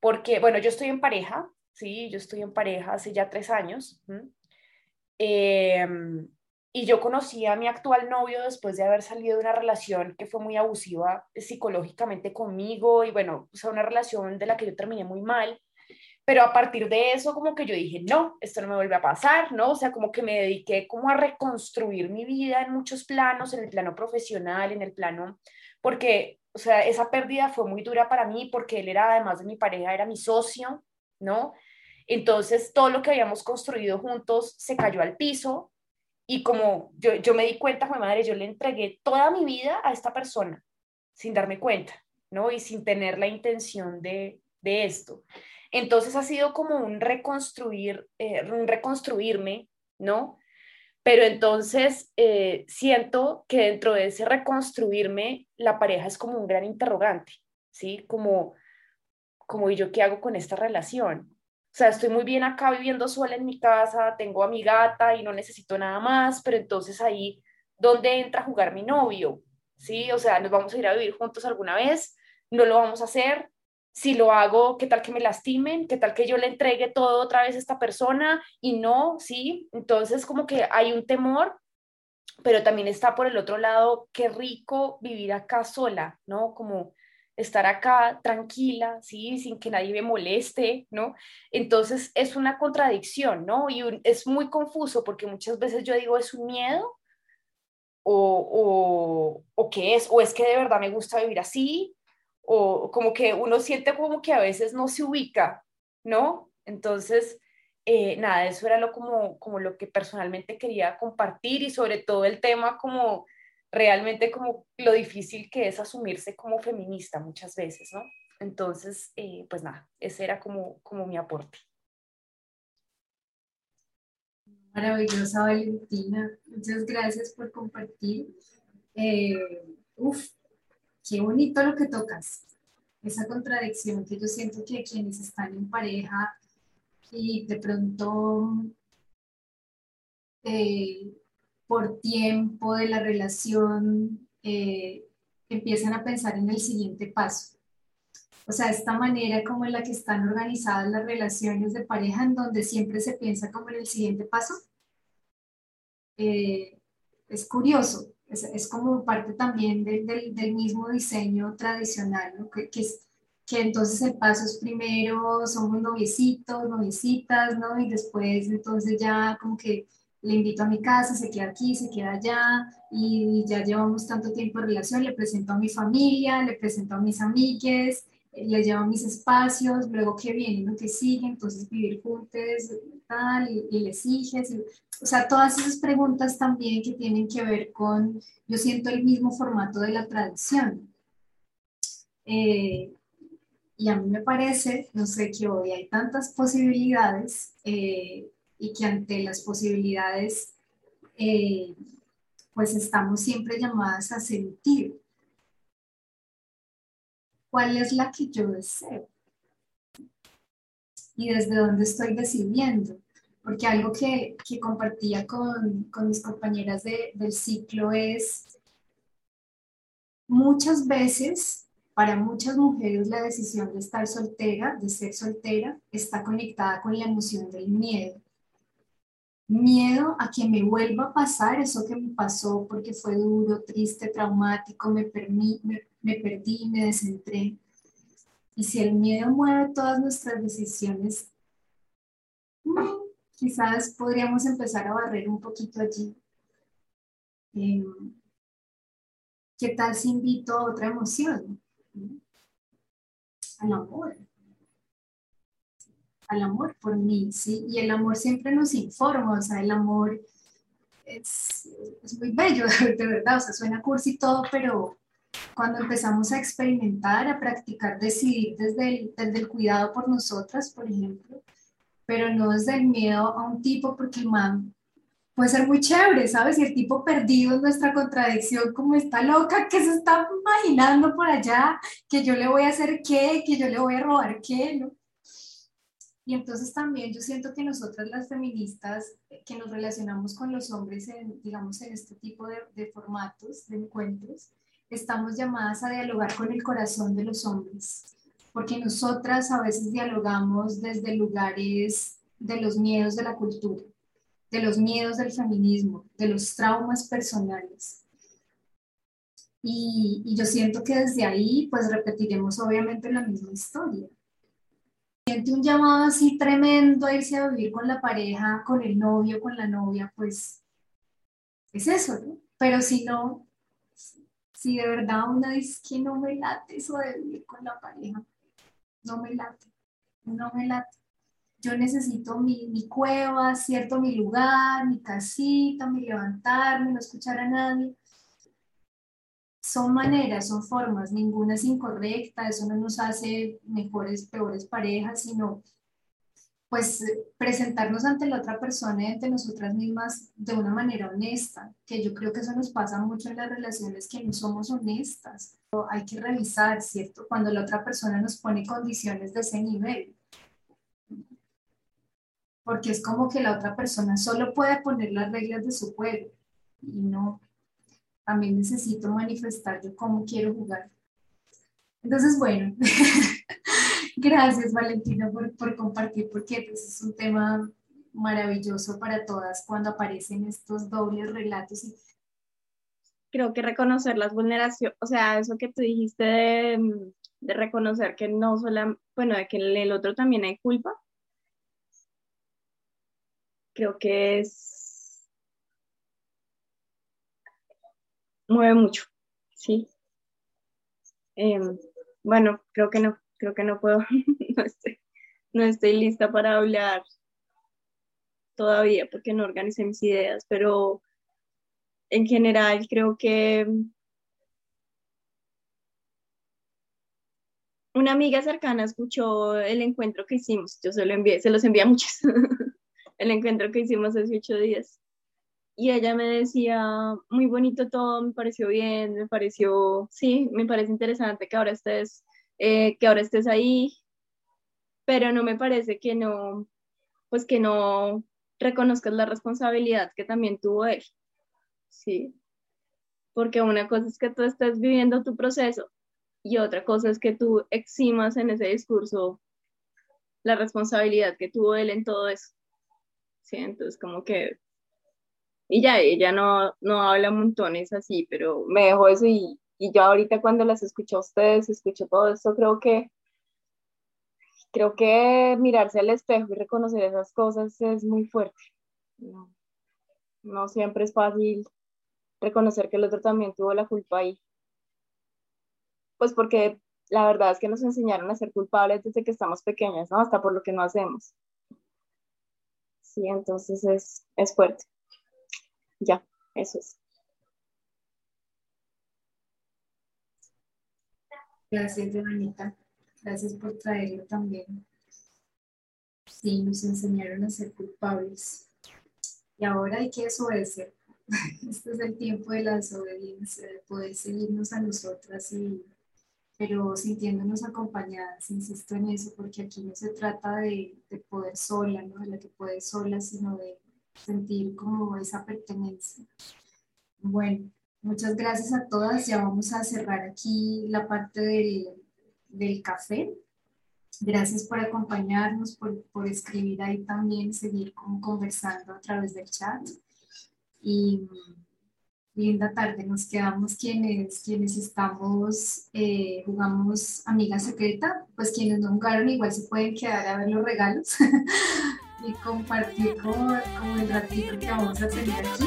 Speaker 9: porque, bueno, yo estoy en pareja, sí, yo estoy en pareja hace ya tres años. Em, y yo conocí a mi actual novio después de haber salido de una relación que fue muy abusiva psicológicamente conmigo y bueno, o sea, una relación de la que yo terminé muy mal. Pero a partir de eso, como que yo dije, no, esto no me vuelve a pasar, ¿no? O sea, como que me dediqué como a reconstruir mi vida en muchos planos, en el plano profesional, en el plano, porque, o sea, esa pérdida fue muy dura para mí porque él era, además de mi pareja, era mi socio, ¿no? Entonces, todo lo que habíamos construido juntos se cayó al piso y como yo, yo me di cuenta, mi madre, yo le entregué toda mi vida a esta persona sin darme cuenta, ¿no? Y sin tener la intención de, de esto. Entonces ha sido como un reconstruir, eh, un reconstruirme, ¿no? Pero entonces eh, siento que dentro de ese reconstruirme, la pareja es como un gran interrogante, ¿sí? Como, como, ¿y yo qué hago con esta relación? O sea, estoy muy bien acá viviendo sola en mi casa, tengo a mi gata y no necesito nada más, pero entonces ahí, ¿dónde entra a jugar mi novio? ¿Sí? O sea, nos vamos a ir a vivir juntos alguna vez, no lo vamos a hacer, si lo hago, ¿qué tal que me lastimen? ¿Qué tal que yo le entregue todo otra vez a esta persona y no? Sí, entonces como que hay un temor, pero también está por el otro lado, qué rico vivir acá sola, ¿no? Como estar acá tranquila, ¿sí? Sin que nadie me moleste, ¿no? Entonces es una contradicción, ¿no? Y es muy confuso porque muchas veces yo digo, ¿es un miedo? O, o, o qué es, o es que de verdad me gusta vivir así, o como que uno siente como que a veces no se ubica, ¿no? Entonces, eh, nada, eso era lo como, como lo que personalmente quería compartir y sobre todo el tema como realmente como lo difícil que es asumirse como feminista muchas veces, ¿no? Entonces, eh, pues nada, ese era como, como mi aporte.
Speaker 2: Maravillosa Valentina, muchas gracias por compartir. Eh, uf, qué bonito lo que tocas, esa contradicción que yo siento que quienes están en pareja y de pronto eh, por tiempo de la relación eh, empiezan a pensar en el siguiente paso. O sea, esta manera como en la que están organizadas las relaciones de pareja, en donde siempre se piensa como en el siguiente paso, eh, es curioso, es, es como parte también del, del mismo diseño tradicional, ¿no? que, que, es, que entonces el paso es primero, somos noviecitos, noviecitas, ¿no? Y después entonces ya como que le invito a mi casa, se queda aquí, se queda allá, y ya llevamos tanto tiempo de relación, le presento a mi familia, le presento a mis amigues, le llevo a mis espacios, luego que viene, lo que sigue, entonces vivir juntos, y, y les sigues, o sea, todas esas preguntas también que tienen que ver con, yo siento el mismo formato de la tradición. Eh, y a mí me parece, no sé, que hoy hay tantas posibilidades eh, y que ante las posibilidades, eh, pues estamos siempre llamadas a sentir cuál es la que yo deseo y desde dónde estoy decidiendo porque algo que, que compartía con, con, mis compañeras de, del ciclo es, muchas veces, para muchas mujeres, la decisión de estar soltera, de ser soltera, está conectada con la emoción del miedo. Miedo a que me vuelva a pasar eso que me pasó porque fue duro, triste, traumático, me, me, me perdí, me descentré. Y si el miedo mueve todas nuestras decisiones, quizás podríamos empezar a barrer un poquito allí. Em, ¿Qué tal si invito a otra emoción? Al amor. Al amor por mí, ¿sí? Y el amor siempre nos informa, o sea, el amor es, es muy bello, [laughs] de verdad, o sea, suena cursi y todo, pero cuando empezamos a experimentar, a practicar, decidir desde el, desde el cuidado por nosotras, por ejemplo, pero no desde el miedo a un tipo, porque el man puede ser muy chévere, ¿sabes? Y el tipo perdido en nuestra contradicción, como está loca, que se está imaginando por allá, que yo le voy a hacer qué, que yo le voy a robar qué, ¿no? Y entonces también yo siento que nosotras las feministas eh, que nos relacionamos con los hombres en, digamos, en este tipo de, de formatos, de encuentros, estamos llamadas a dialogar con el corazón de los hombres, porque nosotras a veces dialogamos desde lugares de los miedos de la cultura, de los miedos del feminismo, de los traumas personales. Y, y yo siento que desde ahí pues repetiremos obviamente la misma historia siente un llamado así tremendo a irse a vivir con la pareja, con el novio, con la novia, pues es eso, ¿no? Pero si no, si de verdad una dice que no me late eso de vivir con la pareja, no me late, no me late. Yo necesito mi, mi cueva, cierto, mi lugar, mi casita, mi levantarme, no escuchar a nadie son maneras, son formas, ninguna es incorrecta, eso no nos hace mejores, peores parejas, sino pues presentarnos ante la otra persona y ante nosotras mismas de una manera honesta, que yo creo que eso nos pasa mucho en las relaciones que no somos honestas. Hay que revisar, ¿cierto? Cuando la otra persona nos pone condiciones de ese nivel. Porque es como que la otra persona solo puede poner las reglas de su juego y no, también necesito manifestar yo cómo quiero jugar. Entonces, bueno, [laughs] [laughs] gracias Valentina por, por compartir, porque pues, es un tema maravilloso para todas cuando aparecen estos dobles relatos.
Speaker 10: Creo que reconocer las vulneraciones, o sea, eso que tú dijiste de, reconocer que no solo, bueno, de que en el otro también hay culpa, creo que es mueve mucho, ¿sí? Em, bueno, creo que no, creo que no puedo, [laughs] no, estoy, lista para hablar todavía porque no organicé mis ideas, pero en general creo que una amiga cercana escuchó el encuentro que hicimos, yo se lo envié, se los envié a muchos, [laughs] el encuentro que hicimos hace ocho días. Y ella me decía, muy bonito todo, me pareció bien, me pareció, sí, me parece interesante que ahora estés, eh, que ahora estés ahí, pero no me parece que no, pues que no reconozcas la responsabilidad que también tuvo él, sí, porque una cosa es que tú estés viviendo tu proceso y otra cosa es que tú eximas en ese discurso la responsabilidad que tuvo él en todo eso, sí, entonces como que y ya, ella no, no habla montones así, pero me dejó eso y, y yo ahorita cuando las escucho a ustedes, escucho todo esto, creo que creo que mirarse al espejo y reconocer esas cosas es muy fuerte. No, no siempre es fácil reconocer que el otro también tuvo la culpa ahí. Pues porque la verdad es que nos enseñaron a ser culpables desde que estamos pequeñas, ¿no? Hasta por lo que no hacemos. Sí, entonces es, es fuerte. Ya, eso es.
Speaker 2: Gracias, Joanita. Gracias por traerlo también. Sí, nos enseñaron a ser culpables. Y ahora hay que desobedecer. [laughs] Este es el tiempo de la desobediencia, de poder seguirnos a nosotras, y, pero sintiéndonos acompañadas. Insisto en eso, porque aquí no se trata de, de poder sola, no de la que puede sola, sino de sentir como esa pertenencia. Bueno, muchas gracias a todas. Ya vamos a cerrar aquí la parte del, del café. Gracias por acompañarnos, por, por, escribir ahí también, seguir como conversando a través del chat. Y linda tarde, nos quedamos quienes, quienes estamos, eh, jugamos Amiga Secreta, pues quienes no jugaron igual se pueden quedar a ver los regalos. [laughs] y compartir con, con el ratito que vamos a tener aquí.